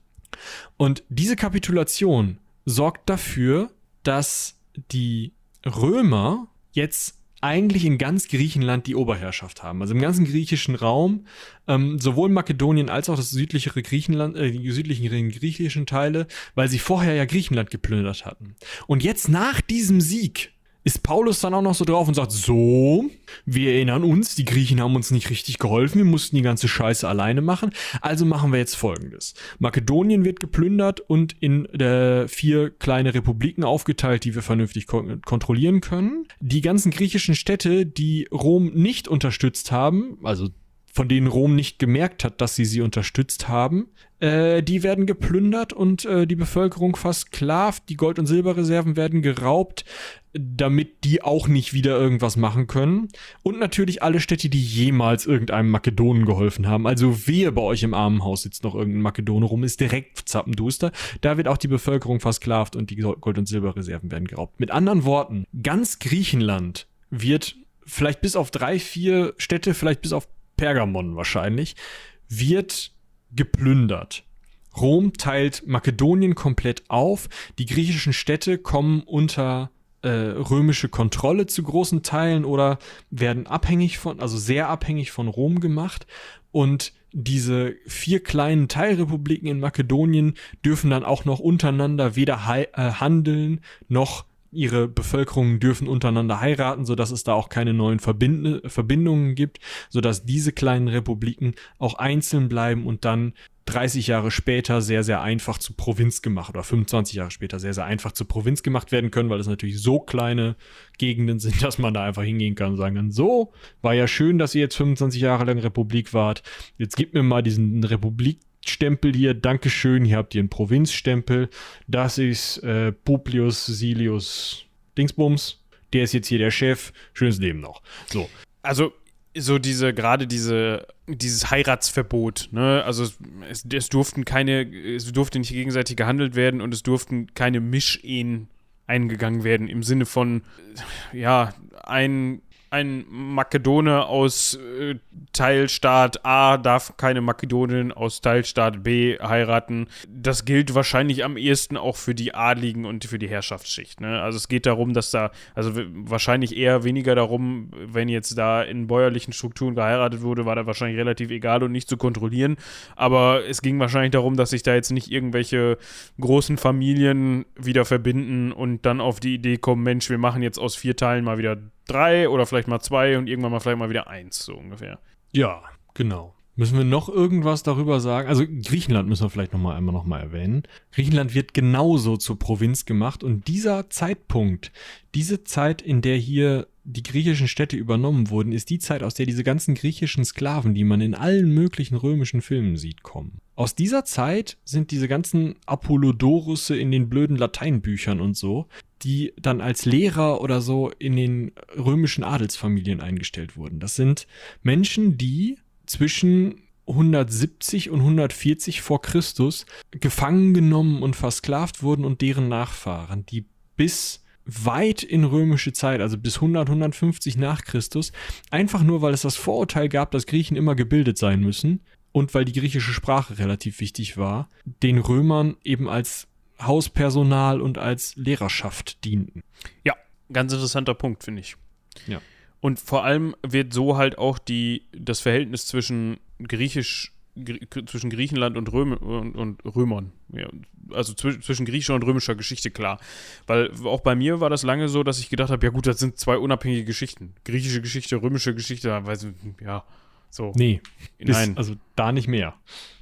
Und diese Kapitulation sorgt dafür, dass die Römer jetzt eigentlich in ganz Griechenland die Oberherrschaft haben. Also im ganzen griechischen Raum, ähm, sowohl Makedonien als auch das südlichere Griechenland, äh, die südlichen griechischen Teile, weil sie vorher ja Griechenland geplündert hatten. Und jetzt nach diesem Sieg ist Paulus dann auch noch so drauf und sagt, so, wir erinnern uns, die Griechen haben uns nicht richtig geholfen, wir mussten die ganze Scheiße alleine machen, also machen wir jetzt folgendes. Makedonien wird geplündert und in äh, vier kleine Republiken aufgeteilt, die wir vernünftig kon kontrollieren können. Die ganzen griechischen Städte, die Rom nicht unterstützt haben, also von denen Rom nicht gemerkt hat, dass sie sie unterstützt haben, äh, die werden geplündert und äh, die Bevölkerung versklavt, die Gold- und Silberreserven werden geraubt, damit die auch nicht wieder irgendwas machen können. Und natürlich alle Städte, die jemals irgendeinem Makedonen geholfen haben. Also wehe bei euch im Armenhaus sitzt noch irgendein Makedone rum, ist direkt zappenduster. Da wird auch die Bevölkerung versklavt und die Gold- und Silberreserven werden geraubt. Mit anderen Worten, ganz Griechenland wird vielleicht bis auf drei, vier Städte, vielleicht bis auf Pergamon wahrscheinlich, wird geplündert. Rom teilt Makedonien komplett auf. Die griechischen Städte kommen unter äh, römische Kontrolle zu großen Teilen oder werden abhängig von, also sehr abhängig von Rom gemacht. Und diese vier kleinen Teilrepubliken in Makedonien dürfen dann auch noch untereinander weder äh, handeln noch ihre Bevölkerungen dürfen untereinander heiraten, sodass es da auch keine neuen Verbind Verbindungen gibt, sodass diese kleinen Republiken auch einzeln bleiben und dann 30 Jahre später sehr, sehr einfach zu Provinz gemacht oder 25 Jahre später sehr, sehr einfach zu Provinz gemacht werden können, weil es natürlich so kleine Gegenden sind, <laughs> dass man da einfach hingehen kann und sagen kann, so, war ja schön, dass ihr jetzt 25 Jahre lang Republik wart. Jetzt gib mir mal diesen Republikstempel hier, Dankeschön, hier habt ihr einen Provinzstempel. Das ist äh, Publius Silius Dingsbums. Der ist jetzt hier der Chef. Schönes Leben noch. So.
Also, so diese, gerade diese, dieses Heiratsverbot, ne? Also es, es, durften keine, es durfte nicht gegenseitig gehandelt werden und es durften keine Mischehen eingegangen werden im Sinne von, ja, ein ein Makedone aus äh, Teilstaat A darf keine Makedonin aus Teilstaat B heiraten. Das gilt wahrscheinlich am ehesten auch für die Adligen und für die Herrschaftsschicht. Ne? Also es geht darum, dass da, also wahrscheinlich eher weniger darum, wenn jetzt da in bäuerlichen Strukturen geheiratet wurde, war da wahrscheinlich relativ egal und nicht zu kontrollieren. Aber es ging wahrscheinlich darum, dass sich da jetzt nicht irgendwelche großen Familien wieder verbinden und dann auf die Idee kommen, Mensch, wir machen jetzt aus vier Teilen mal wieder drei oder vielleicht mal zwei und irgendwann mal vielleicht mal wieder eins, so ungefähr.
Ja, genau. Müssen wir noch irgendwas darüber sagen? Also Griechenland müssen wir vielleicht noch mal einmal noch mal erwähnen. Griechenland wird genauso zur Provinz gemacht und dieser Zeitpunkt, diese Zeit, in der hier die griechischen Städte übernommen wurden, ist die Zeit, aus der diese ganzen griechischen Sklaven, die man in allen möglichen römischen Filmen sieht, kommen. Aus dieser Zeit sind diese ganzen Apollodorusse in den blöden Lateinbüchern und so, die dann als Lehrer oder so in den römischen Adelsfamilien eingestellt wurden. Das sind Menschen, die zwischen 170 und 140 vor Christus gefangen genommen und versklavt wurden und deren Nachfahren, die bis weit in römische Zeit, also bis 100, 150 nach Christus, einfach nur, weil es das Vorurteil gab, dass Griechen immer gebildet sein müssen und weil die griechische Sprache relativ wichtig war, den Römern eben als Hauspersonal und als Lehrerschaft dienten.
Ja, ganz interessanter Punkt, finde ich.
Ja.
Und vor allem wird so halt auch die, das Verhältnis zwischen griechisch Gr zwischen Griechenland und, Röm und, und Römern. Ja, also zw zwischen griechischer und römischer Geschichte, klar. Weil auch bei mir war das lange so, dass ich gedacht habe, ja gut, das sind zwei unabhängige Geschichten. Griechische Geschichte, römische Geschichte, weiß ich, ja, so.
Nee, bis,
Nein.
also da nicht mehr.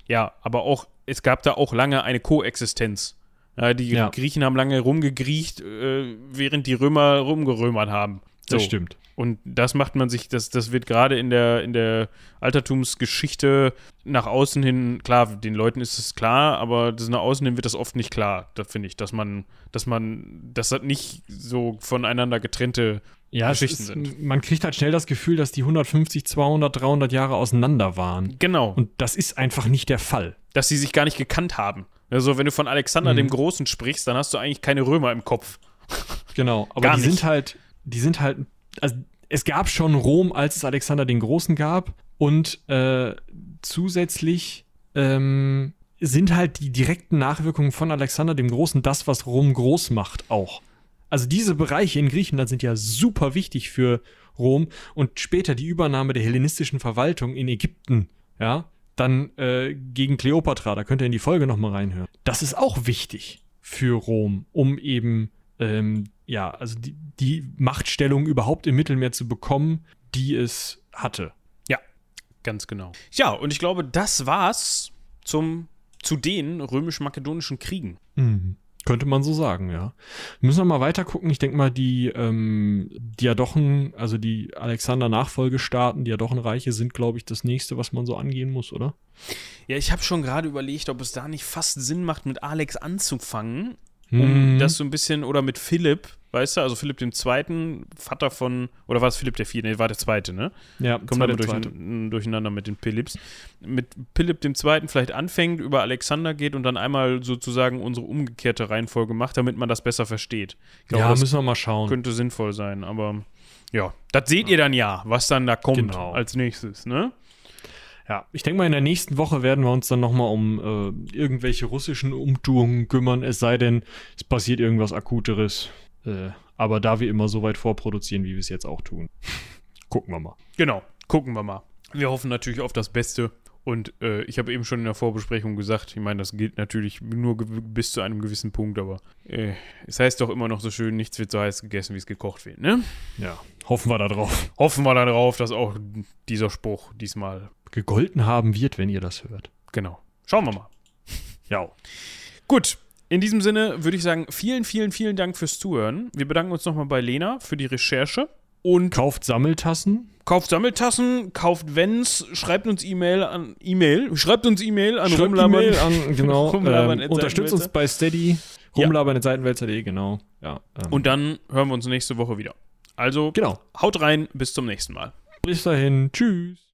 Ja, aber auch, es gab da auch lange eine Koexistenz. Ja, die
Ja.
Griechen haben lange rumgegriecht, äh, während die Römer rumgerömert haben.
Das
So.
stimmt.
Und das macht man sich, das, das wird gerade in der, in der Altertumsgeschichte nach außen hin, klar, den Leuten ist es klar, aber das nach außen hin wird das oft nicht klar, da finde ich, dass man, dass man, dass das nicht so voneinander getrennte
Ja, es
Geschichten
ist,
sind.
man kriegt halt schnell das Gefühl, dass die 150, 200, 300 Jahre auseinander waren.
Genau.
Und das ist einfach nicht der Fall.
dass sie sich gar nicht gekannt haben. Also, wenn du von Alexander
Mhm.
dem Großen sprichst, dann hast du eigentlich keine Römer im Kopf. <laughs>
Genau, aber
Gar
die
nicht.
sind halt, die sind halt, also es gab schon Rom, als es Alexander den Großen gab und äh, zusätzlich ähm, sind halt die direkten Nachwirkungen von Alexander dem Großen das, was Rom groß macht auch. Also diese Bereiche in Griechenland sind ja super wichtig für Rom und später die Übernahme der hellenistischen Verwaltung in Ägypten, ja, dann äh, gegen Kleopatra, da könnt ihr in die Folge nochmal reinhören. Das ist auch wichtig für Rom, um eben ähm, ja, also die, die Machtstellung überhaupt im Mittelmeer zu bekommen, die es hatte.
Ganz genau. Ja, und ich glaube, das war's zum, zu den römisch-makedonischen Kriegen.
Könnte man so sagen, ja. Müssen wir mal weiter gucken. Ich denke mal, die ähm, Diadochen, also die Alexander-Nachfolgestaaten, Diadochenreiche sind, glaube ich, das nächste, was man so angehen muss, oder?
Ja, ich habe schon gerade überlegt, ob es da nicht fast Sinn macht, mit Alex anzufangen, um
Mhm.
das so ein bisschen, oder mit Philipp, weißt du, also Philipp Zweiten, Vater von, oder war es Philipp Vierte? Nee, war der Zweite, ne?
ja, zweite,
immer durch, durcheinander mit den Philipps. Mit Philipp Zweiten vielleicht anfängt, über Alexander geht und dann einmal sozusagen unsere umgekehrte Reihenfolge macht, damit man das besser versteht. Ich glaube,
Ja, müssen wir mal schauen.
könnte sinnvoll sein, aber ja, das seht ihr dann ja, was dann da kommt
Genau.
als nächstes, ne?
Ja, ich denke mal, in der nächsten Woche werden wir uns dann nochmal um äh, irgendwelche russischen Umtuungen kümmern, es sei denn, es passiert irgendwas Akuteres. Äh, aber da wir immer so weit vorproduzieren, wie wir es jetzt auch tun. <laughs> Gucken wir mal.
Genau, gucken wir mal. Wir hoffen natürlich auf das Beste. Und äh, ich habe eben schon in der Vorbesprechung gesagt, ich meine, das gilt natürlich nur bis zu einem gewissen Punkt, aber äh, es heißt doch immer noch so schön, nichts wird so heiß gegessen, wie es gekocht wird, ne?
Ja, hoffen wir da drauf. <laughs>
Hoffen wir darauf, dass auch dieser Spruch diesmal,
Gegolten haben wird, wenn ihr das hört.
genau. Schauen wir mal.
Ja.
Gut, in diesem Sinne würde ich sagen, vielen, vielen, vielen Dank fürs Zuhören. Wir bedanken uns nochmal bei Lena für die Recherche. Und
Kauft Sammeltassen.
kauft Sammeltassen, kauft Vents, schreibt uns E-Mail an E-Mail, schreibt uns E-Mail an
Schreibt
rumlabern.
E-Mail an, <laughs> genau.
Rumlabern
ähm, unterstützt uns bei Steady.
Ja.
Rumlabern at Seitenwälzer.de, genau. Ja, ähm,
Und dann hören wir uns nächste Woche wieder. Also,
genau.
haut rein, bis zum nächsten Mal.
Bis dahin. Tschüss.